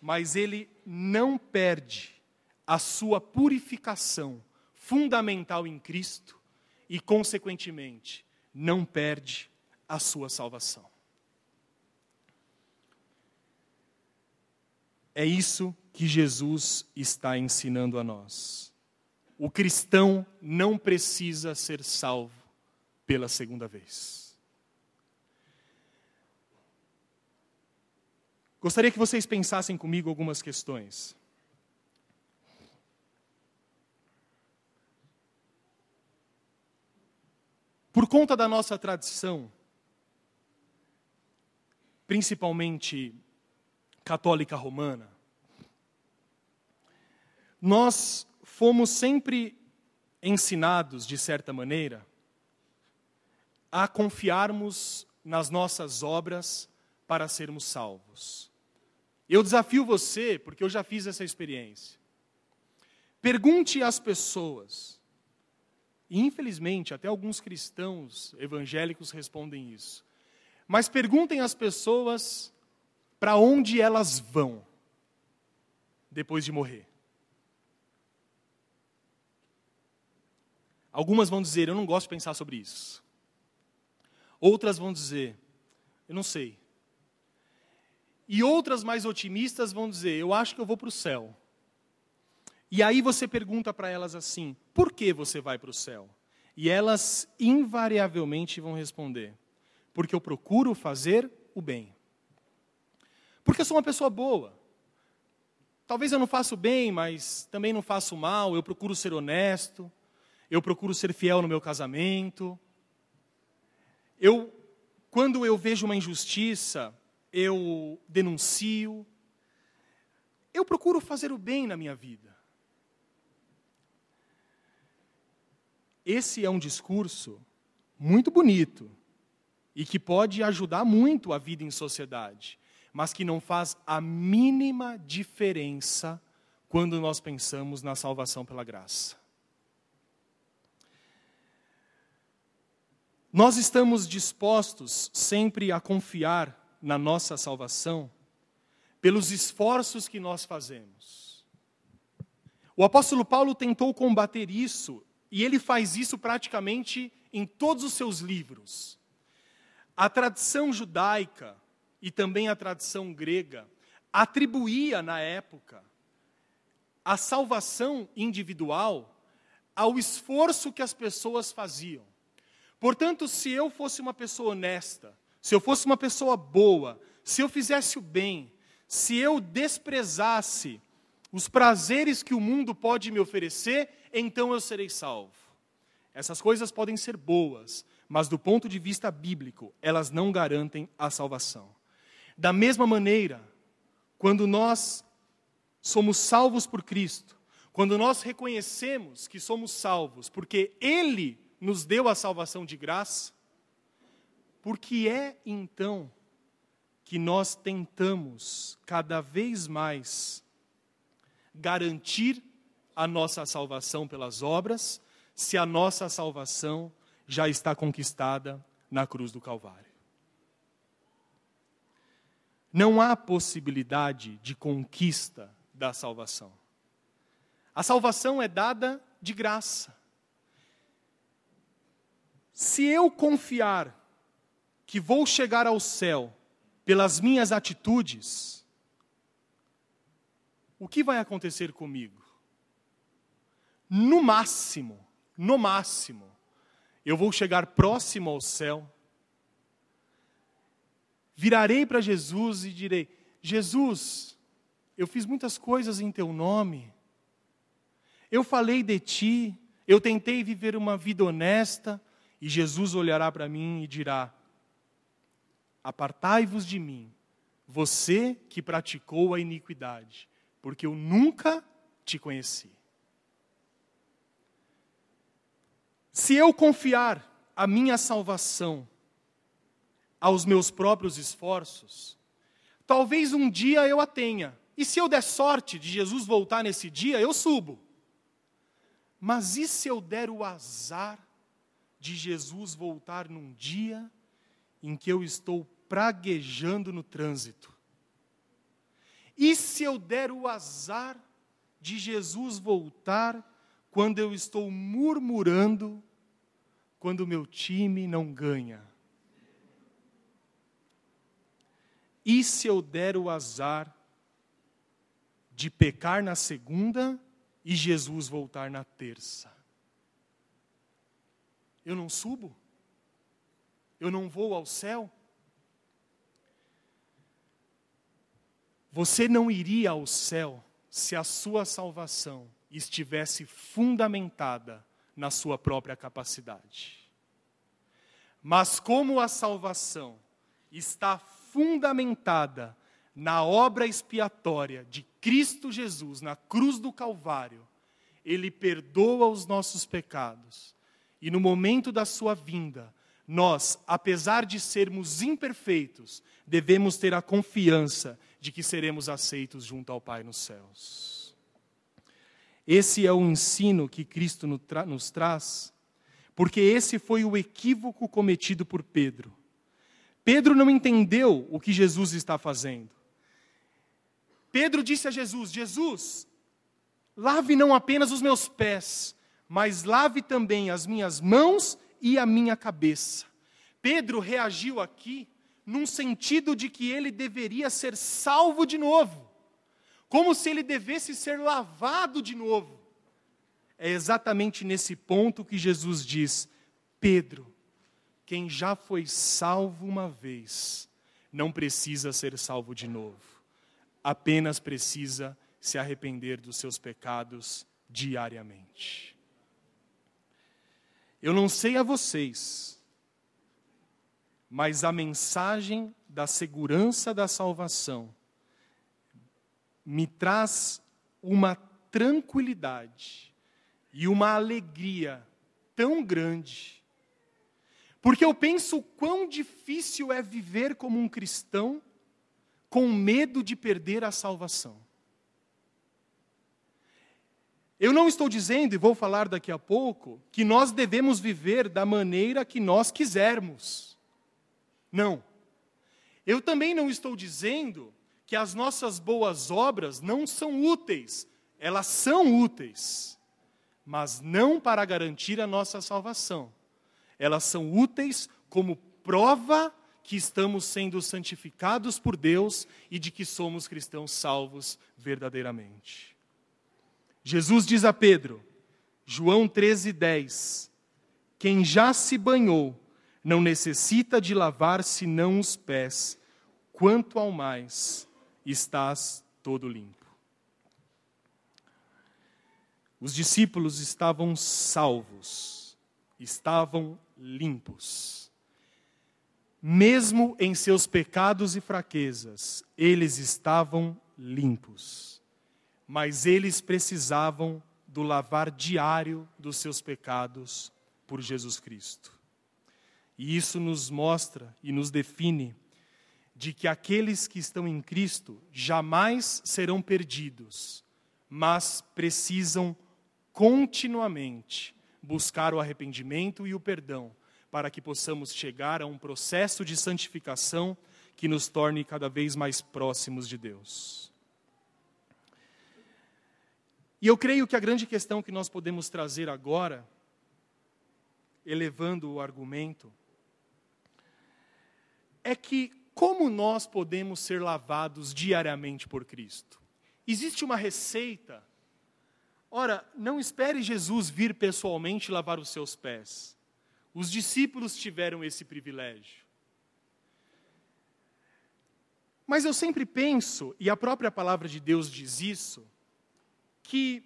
mas ele não perde a sua purificação fundamental em Cristo e, consequentemente, não perde a sua salvação. É isso que Jesus está ensinando a nós. O cristão não precisa ser salvo pela segunda vez. Gostaria que vocês pensassem comigo algumas questões. Por conta da nossa tradição, principalmente católica romana, nós fomos sempre ensinados, de certa maneira, a confiarmos nas nossas obras para sermos salvos. Eu desafio você, porque eu já fiz essa experiência. Pergunte às pessoas, e infelizmente até alguns cristãos evangélicos respondem isso, mas perguntem às pessoas para onde elas vão depois de morrer. Algumas vão dizer, eu não gosto de pensar sobre isso. Outras vão dizer, eu não sei. E outras mais otimistas vão dizer, eu acho que eu vou para o céu. E aí você pergunta para elas assim: por que você vai para o céu? E elas invariavelmente vão responder: porque eu procuro fazer o bem. Porque eu sou uma pessoa boa. Talvez eu não faça o bem, mas também não faço mal, eu procuro ser honesto, eu procuro ser fiel no meu casamento. Eu, quando eu vejo uma injustiça, eu denuncio. Eu procuro fazer o bem na minha vida. Esse é um discurso muito bonito e que pode ajudar muito a vida em sociedade, mas que não faz a mínima diferença quando nós pensamos na salvação pela graça. Nós estamos dispostos sempre a confiar na nossa salvação pelos esforços que nós fazemos. O apóstolo Paulo tentou combater isso, e ele faz isso praticamente em todos os seus livros. A tradição judaica e também a tradição grega atribuía na época a salvação individual ao esforço que as pessoas faziam. Portanto, se eu fosse uma pessoa honesta, se eu fosse uma pessoa boa, se eu fizesse o bem, se eu desprezasse os prazeres que o mundo pode me oferecer, então eu serei salvo. Essas coisas podem ser boas, mas do ponto de vista bíblico, elas não garantem a salvação. Da mesma maneira, quando nós somos salvos por Cristo, quando nós reconhecemos que somos salvos porque Ele nos deu a salvação de graça, por que é então que nós tentamos cada vez mais garantir a nossa salvação pelas obras, se a nossa salvação já está conquistada na cruz do Calvário? Não há possibilidade de conquista da salvação. A salvação é dada de graça. Se eu confiar que vou chegar ao céu pelas minhas atitudes, o que vai acontecer comigo? No máximo, no máximo, eu vou chegar próximo ao céu, virarei para Jesus e direi: Jesus, eu fiz muitas coisas em teu nome, eu falei de ti, eu tentei viver uma vida honesta, e Jesus olhará para mim e dirá: Apartai-vos de mim, você que praticou a iniquidade, porque eu nunca te conheci. Se eu confiar a minha salvação aos meus próprios esforços, talvez um dia eu a tenha. E se eu der sorte de Jesus voltar nesse dia, eu subo. Mas e se eu der o azar de Jesus voltar num dia em que eu estou praguejando no trânsito. E se eu der o azar de Jesus voltar quando eu estou murmurando, quando o meu time não ganha? E se eu der o azar de pecar na segunda e Jesus voltar na terça? Eu não subo? Eu não vou ao céu? Você não iria ao céu se a sua salvação estivesse fundamentada na sua própria capacidade. Mas como a salvação está fundamentada na obra expiatória de Cristo Jesus na cruz do Calvário, ele perdoa os nossos pecados. E no momento da sua vinda, nós, apesar de sermos imperfeitos, devemos ter a confiança de que seremos aceitos junto ao Pai nos céus. Esse é o ensino que Cristo nos traz, porque esse foi o equívoco cometido por Pedro. Pedro não entendeu o que Jesus está fazendo. Pedro disse a Jesus: Jesus, lave não apenas os meus pés, mas lave também as minhas mãos e a minha cabeça. Pedro reagiu aqui num sentido de que ele deveria ser salvo de novo, como se ele devesse ser lavado de novo. É exatamente nesse ponto que Jesus diz: Pedro, quem já foi salvo uma vez, não precisa ser salvo de novo, apenas precisa se arrepender dos seus pecados diariamente. Eu não sei a vocês, mas a mensagem da segurança da salvação me traz uma tranquilidade e uma alegria tão grande. Porque eu penso quão difícil é viver como um cristão com medo de perder a salvação. Eu não estou dizendo, e vou falar daqui a pouco, que nós devemos viver da maneira que nós quisermos. Não. Eu também não estou dizendo que as nossas boas obras não são úteis. Elas são úteis, mas não para garantir a nossa salvação. Elas são úteis como prova que estamos sendo santificados por Deus e de que somos cristãos salvos verdadeiramente. Jesus diz a Pedro, João 13:10, quem já se banhou não necessita de lavar senão os pés, quanto ao mais estás todo limpo. Os discípulos estavam salvos, estavam limpos. Mesmo em seus pecados e fraquezas, eles estavam limpos. Mas eles precisavam do lavar diário dos seus pecados por Jesus Cristo. E isso nos mostra e nos define de que aqueles que estão em Cristo jamais serão perdidos, mas precisam continuamente buscar o arrependimento e o perdão, para que possamos chegar a um processo de santificação que nos torne cada vez mais próximos de Deus. E eu creio que a grande questão que nós podemos trazer agora, elevando o argumento, é que como nós podemos ser lavados diariamente por Cristo? Existe uma receita. Ora, não espere Jesus vir pessoalmente lavar os seus pés. Os discípulos tiveram esse privilégio. Mas eu sempre penso, e a própria palavra de Deus diz isso, que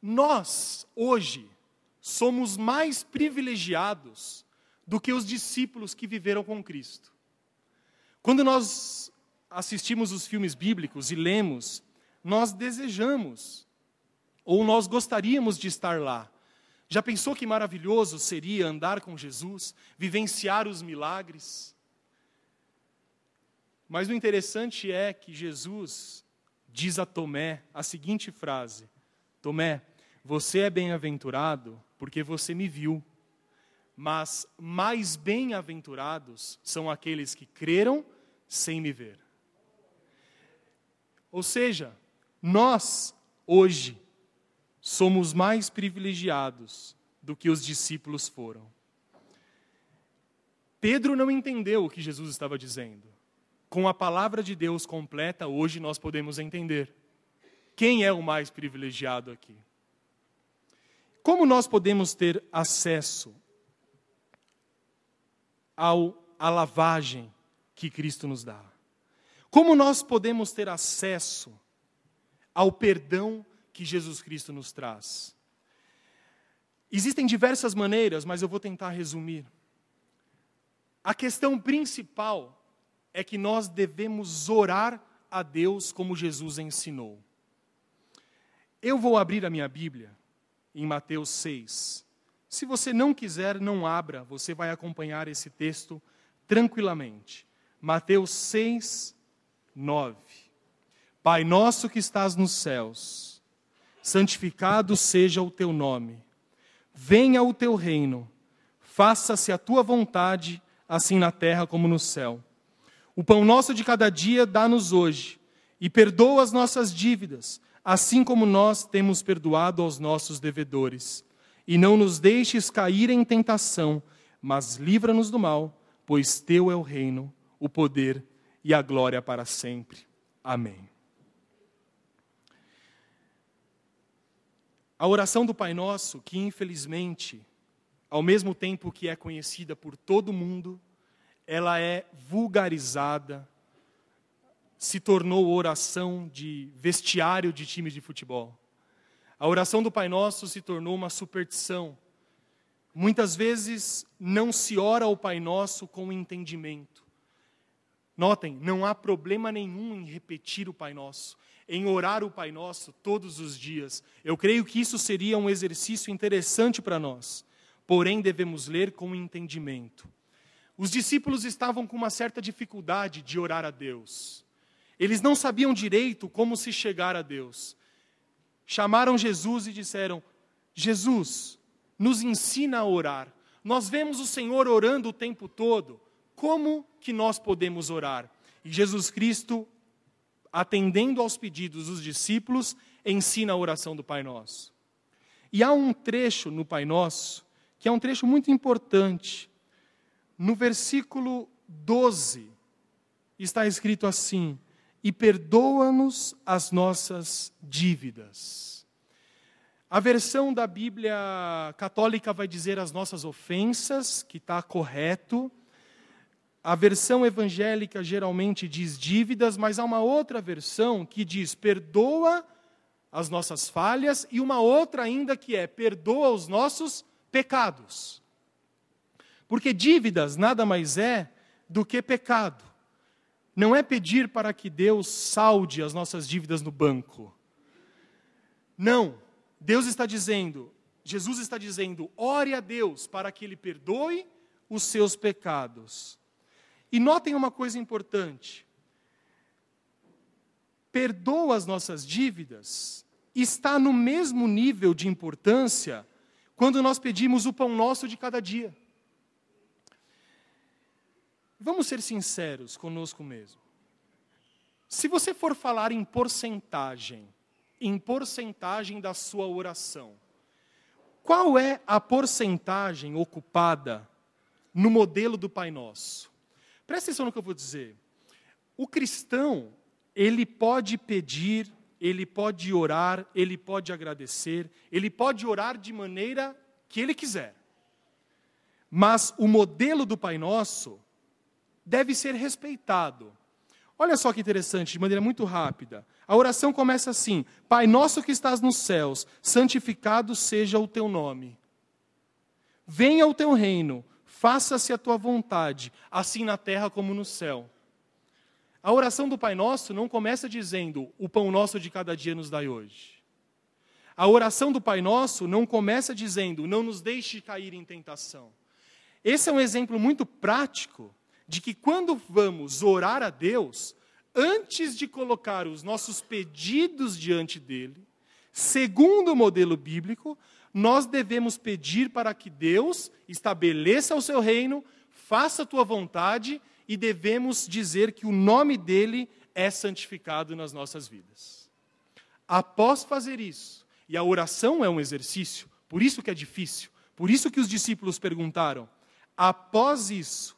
nós, hoje, somos mais privilegiados do que os discípulos que viveram com Cristo. Quando nós assistimos os filmes bíblicos e lemos, nós desejamos, ou nós gostaríamos de estar lá. Já pensou que maravilhoso seria andar com Jesus, vivenciar os milagres? Mas o interessante é que Jesus diz a Tomé a seguinte frase: Tomé, você é bem-aventurado porque você me viu, mas mais bem-aventurados são aqueles que creram sem me ver. Ou seja, nós, hoje, somos mais privilegiados do que os discípulos foram. Pedro não entendeu o que Jesus estava dizendo. Com a palavra de Deus completa, hoje nós podemos entender. Quem é o mais privilegiado aqui? Como nós podemos ter acesso ao, à lavagem que Cristo nos dá? Como nós podemos ter acesso ao perdão que Jesus Cristo nos traz? Existem diversas maneiras, mas eu vou tentar resumir. A questão principal é que nós devemos orar a Deus como Jesus ensinou. Eu vou abrir a minha Bíblia em Mateus 6. Se você não quiser, não abra, você vai acompanhar esse texto tranquilamente. Mateus 6, 9. Pai nosso que estás nos céus, santificado seja o teu nome. Venha o teu reino. Faça-se a tua vontade, assim na terra como no céu. O pão nosso de cada dia dá-nos hoje, e perdoa as nossas dívidas, assim como nós temos perdoado aos nossos devedores. E não nos deixes cair em tentação, mas livra-nos do mal, pois teu é o reino, o poder e a glória para sempre. Amém. A oração do Pai Nosso, que infelizmente, ao mesmo tempo que é conhecida por todo mundo, ela é vulgarizada, se tornou oração de vestiário de time de futebol. A oração do Pai Nosso se tornou uma superstição. Muitas vezes não se ora ao Pai Nosso com entendimento. Notem, não há problema nenhum em repetir o Pai Nosso em orar o Pai Nosso todos os dias. Eu creio que isso seria um exercício interessante para nós, porém devemos ler com entendimento. Os discípulos estavam com uma certa dificuldade de orar a Deus. Eles não sabiam direito como se chegar a Deus. Chamaram Jesus e disseram: Jesus, nos ensina a orar. Nós vemos o Senhor orando o tempo todo. Como que nós podemos orar? E Jesus Cristo atendendo aos pedidos dos discípulos, ensina a oração do Pai Nosso. E há um trecho no Pai Nosso, que é um trecho muito importante. No versículo 12, está escrito assim: E perdoa-nos as nossas dívidas. A versão da Bíblia católica vai dizer as nossas ofensas, que está correto. A versão evangélica geralmente diz dívidas, mas há uma outra versão que diz perdoa as nossas falhas e uma outra ainda que é perdoa os nossos pecados. Porque dívidas nada mais é do que pecado. Não é pedir para que Deus salde as nossas dívidas no banco. Não. Deus está dizendo, Jesus está dizendo, ore a Deus para que Ele perdoe os seus pecados. E notem uma coisa importante: perdoa as nossas dívidas está no mesmo nível de importância quando nós pedimos o pão nosso de cada dia. Vamos ser sinceros conosco mesmo. Se você for falar em porcentagem, em porcentagem da sua oração, qual é a porcentagem ocupada no modelo do Pai Nosso? Presta atenção no que eu vou dizer. O cristão, ele pode pedir, ele pode orar, ele pode agradecer, ele pode orar de maneira que ele quiser. Mas o modelo do Pai Nosso deve ser respeitado. Olha só que interessante, de maneira muito rápida. A oração começa assim: Pai nosso que estás nos céus, santificado seja o teu nome. Venha o teu reino faça-se a tua vontade, assim na terra como no céu. A oração do Pai Nosso não começa dizendo: O pão nosso de cada dia nos dai hoje. A oração do Pai Nosso não começa dizendo: Não nos deixe cair em tentação. Esse é um exemplo muito prático de que quando vamos orar a Deus, antes de colocar os nossos pedidos diante dele, segundo o modelo bíblico, nós devemos pedir para que Deus estabeleça o seu reino, faça a tua vontade e devemos dizer que o nome dele é santificado nas nossas vidas. Após fazer isso, e a oração é um exercício, por isso que é difícil, por isso que os discípulos perguntaram, após isso,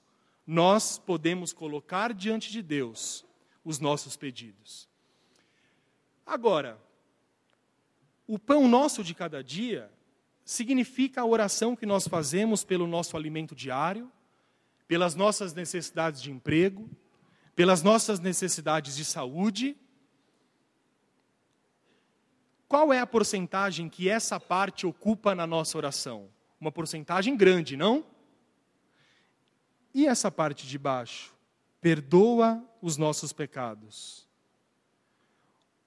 nós podemos colocar diante de Deus os nossos pedidos. Agora, o pão nosso de cada dia significa a oração que nós fazemos pelo nosso alimento diário, pelas nossas necessidades de emprego, pelas nossas necessidades de saúde. Qual é a porcentagem que essa parte ocupa na nossa oração? Uma porcentagem grande, não? E essa parte de baixo? Perdoa os nossos pecados.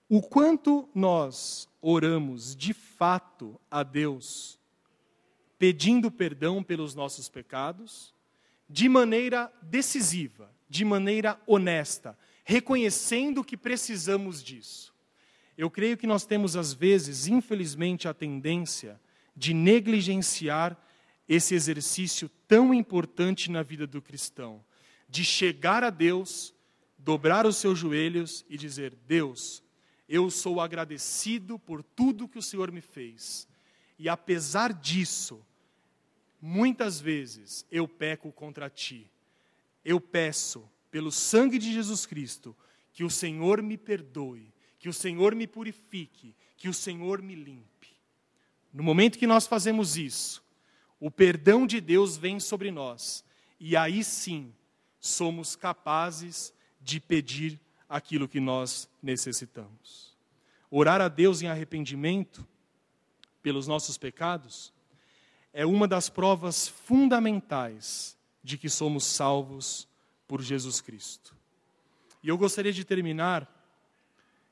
O quanto nós oramos de fato a Deus, pedindo perdão pelos nossos pecados, de maneira decisiva, de maneira honesta, reconhecendo que precisamos disso. Eu creio que nós temos, às vezes, infelizmente, a tendência de negligenciar esse exercício tão importante na vida do cristão, de chegar a Deus, dobrar os seus joelhos e dizer: Deus, eu sou agradecido por tudo que o Senhor me fez. E apesar disso, Muitas vezes eu peco contra ti. Eu peço, pelo sangue de Jesus Cristo, que o Senhor me perdoe, que o Senhor me purifique, que o Senhor me limpe. No momento que nós fazemos isso, o perdão de Deus vem sobre nós, e aí sim somos capazes de pedir aquilo que nós necessitamos. Orar a Deus em arrependimento pelos nossos pecados é uma das provas fundamentais de que somos salvos por Jesus Cristo. E eu gostaria de terminar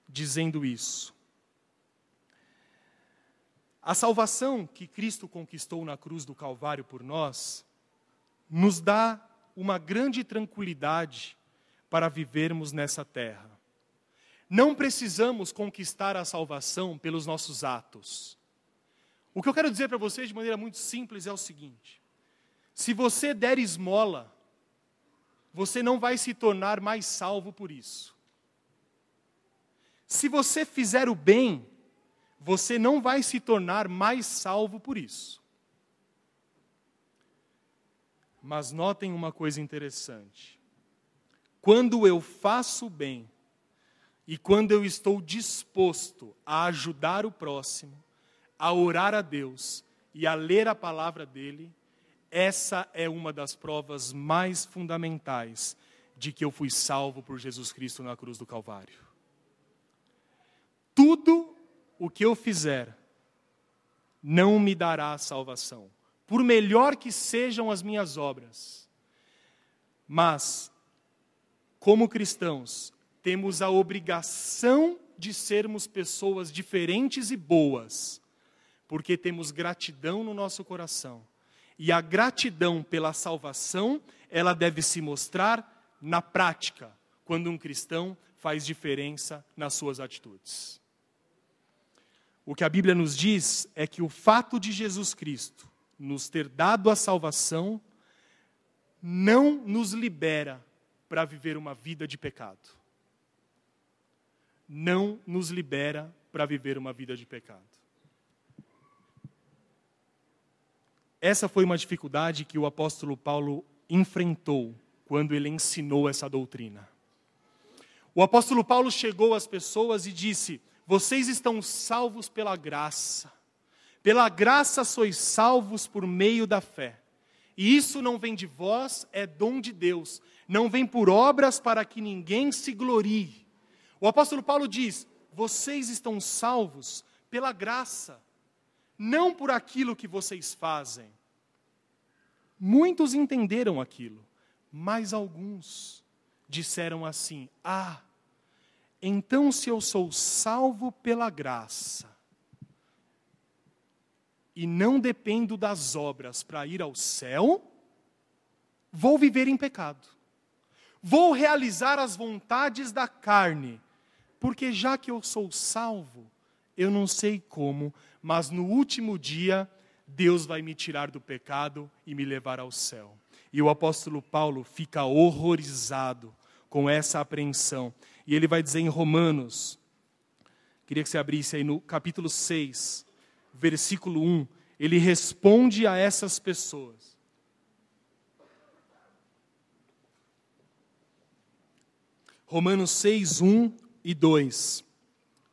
dizendo isso. A salvação que Cristo conquistou na cruz do Calvário por nós nos dá uma grande tranquilidade para vivermos nessa terra. Não precisamos conquistar a salvação pelos nossos atos. O que eu quero dizer para vocês de maneira muito simples é o seguinte: se você der esmola, você não vai se tornar mais salvo por isso. Se você fizer o bem, você não vai se tornar mais salvo por isso. Mas notem uma coisa interessante. Quando eu faço o bem e quando eu estou disposto a ajudar o próximo, a orar a Deus e a ler a palavra dele, essa é uma das provas mais fundamentais de que eu fui salvo por Jesus Cristo na cruz do Calvário. Tudo o que eu fizer não me dará salvação, por melhor que sejam as minhas obras. Mas, como cristãos, temos a obrigação de sermos pessoas diferentes e boas porque temos gratidão no nosso coração. E a gratidão pela salvação, ela deve se mostrar na prática, quando um cristão faz diferença nas suas atitudes. O que a Bíblia nos diz é que o fato de Jesus Cristo nos ter dado a salvação não nos libera para viver uma vida de pecado. Não nos libera para viver uma vida de pecado. Essa foi uma dificuldade que o apóstolo Paulo enfrentou quando ele ensinou essa doutrina. O apóstolo Paulo chegou às pessoas e disse: Vocês estão salvos pela graça. Pela graça sois salvos por meio da fé. E isso não vem de vós, é dom de Deus. Não vem por obras para que ninguém se glorie. O apóstolo Paulo diz: Vocês estão salvos pela graça não por aquilo que vocês fazem. Muitos entenderam aquilo, mas alguns disseram assim: Ah, então se eu sou salvo pela graça e não dependo das obras para ir ao céu, vou viver em pecado. Vou realizar as vontades da carne, porque já que eu sou salvo, eu não sei como, mas no último dia Deus vai me tirar do pecado e me levar ao céu. E o apóstolo Paulo fica horrorizado com essa apreensão. E ele vai dizer em Romanos, queria que você abrisse aí no capítulo 6, versículo 1, ele responde a essas pessoas. Romanos 6, 1 e 2.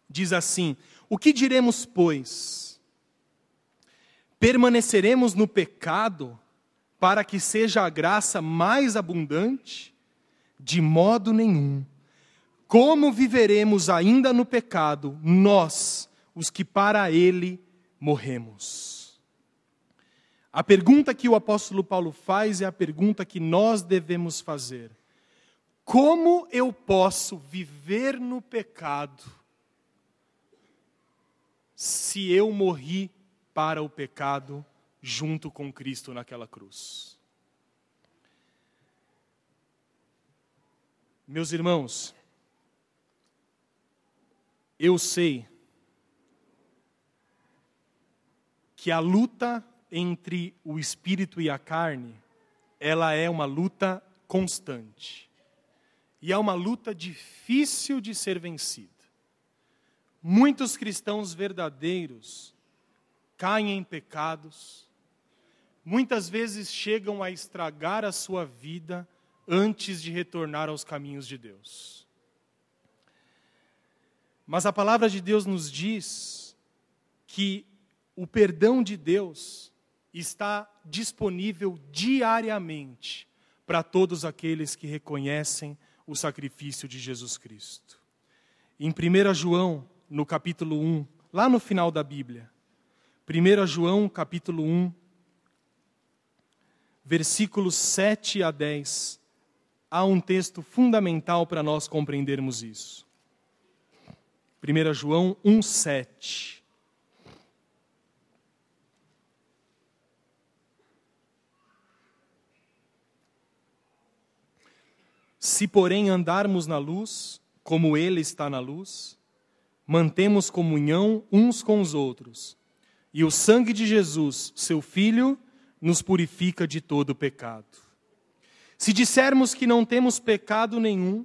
Diz assim: O que diremos, pois? Permaneceremos no pecado para que seja a graça mais abundante? De modo nenhum. Como viveremos ainda no pecado, nós, os que para ele morremos? A pergunta que o apóstolo Paulo faz é a pergunta que nós devemos fazer. Como eu posso viver no pecado se eu morri para o pecado junto com Cristo naquela cruz? Meus irmãos, eu sei que a luta entre o espírito e a carne, ela é uma luta constante. E é uma luta difícil de ser vencida. Muitos cristãos verdadeiros caem em pecados, muitas vezes chegam a estragar a sua vida antes de retornar aos caminhos de Deus. Mas a palavra de Deus nos diz que o perdão de Deus está disponível diariamente para todos aqueles que reconhecem o sacrifício de Jesus Cristo. Em 1 João, no capítulo 1, lá no final da Bíblia, 1 João, capítulo 1, versículos 7 a 10, há um texto fundamental para nós compreendermos isso. 1 João 1, 7. Se, porém, andarmos na luz, como Ele está na luz, mantemos comunhão uns com os outros, e o sangue de Jesus, seu Filho, nos purifica de todo pecado. Se dissermos que não temos pecado nenhum,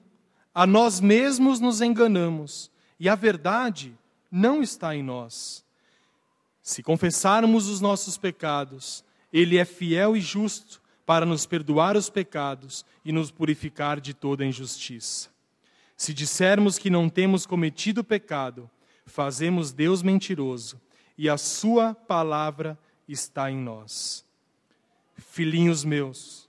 a nós mesmos nos enganamos, e a verdade não está em nós. Se confessarmos os nossos pecados, Ele é fiel e justo para nos perdoar os pecados e nos purificar de toda injustiça. Se dissermos que não temos cometido pecado, fazemos Deus mentiroso e a Sua palavra está em nós. Filhinhos meus,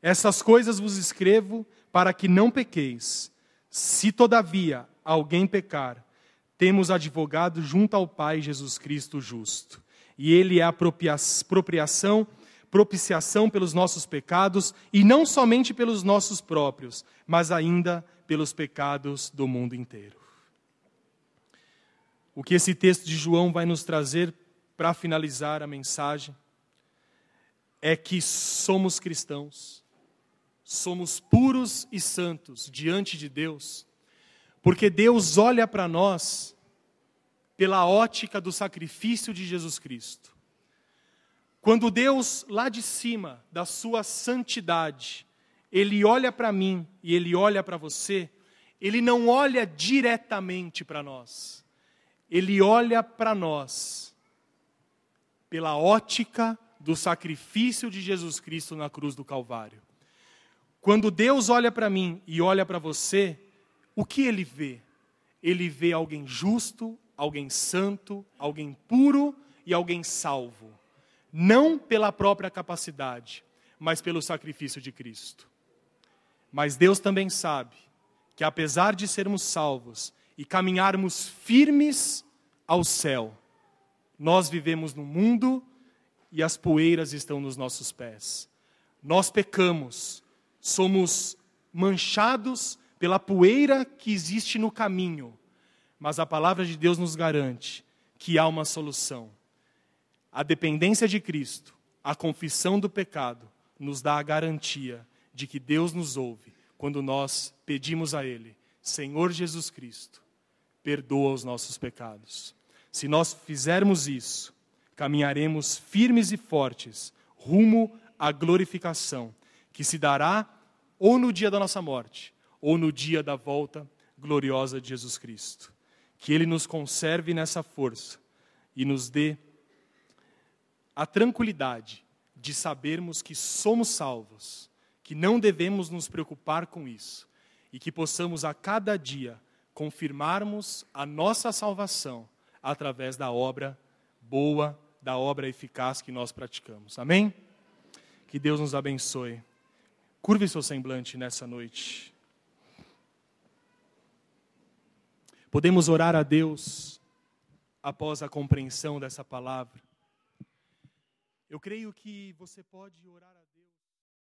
essas coisas vos escrevo para que não pequeis. Se todavia alguém pecar, temos advogado junto ao Pai Jesus Cristo justo, e Ele é a apropriação propiciação pelos nossos pecados e não somente pelos nossos próprios, mas ainda pelos pecados do mundo inteiro. O que esse texto de João vai nos trazer para finalizar a mensagem é que somos cristãos, somos puros e santos diante de Deus, porque Deus olha para nós pela ótica do sacrifício de Jesus Cristo. Quando Deus, lá de cima da sua santidade, Ele olha para mim e Ele olha para você, Ele não olha diretamente para nós, Ele olha para nós pela ótica do sacrifício de Jesus Cristo na cruz do Calvário. Quando Deus olha para mim e olha para você, o que Ele vê? Ele vê alguém justo, alguém santo, alguém puro e alguém salvo não pela própria capacidade, mas pelo sacrifício de Cristo. Mas Deus também sabe que, apesar de sermos salvos e caminharmos firmes ao céu, nós vivemos no mundo e as poeiras estão nos nossos pés. Nós pecamos, somos manchados pela poeira que existe no caminho, mas a palavra de Deus nos garante que há uma solução a dependência de Cristo, a confissão do pecado, nos dá a garantia de que Deus nos ouve quando nós pedimos a Ele: Senhor Jesus Cristo, perdoa os nossos pecados. Se nós fizermos isso, caminharemos firmes e fortes rumo à glorificação, que se dará ou no dia da nossa morte, ou no dia da volta gloriosa de Jesus Cristo. Que Ele nos conserve nessa força e nos dê a tranquilidade de sabermos que somos salvos, que não devemos nos preocupar com isso e que possamos a cada dia confirmarmos a nossa salvação através da obra boa, da obra eficaz que nós praticamos. Amém? Que Deus nos abençoe. Curve seu semblante nessa noite. Podemos orar a Deus após a compreensão dessa palavra. Eu creio que você pode orar a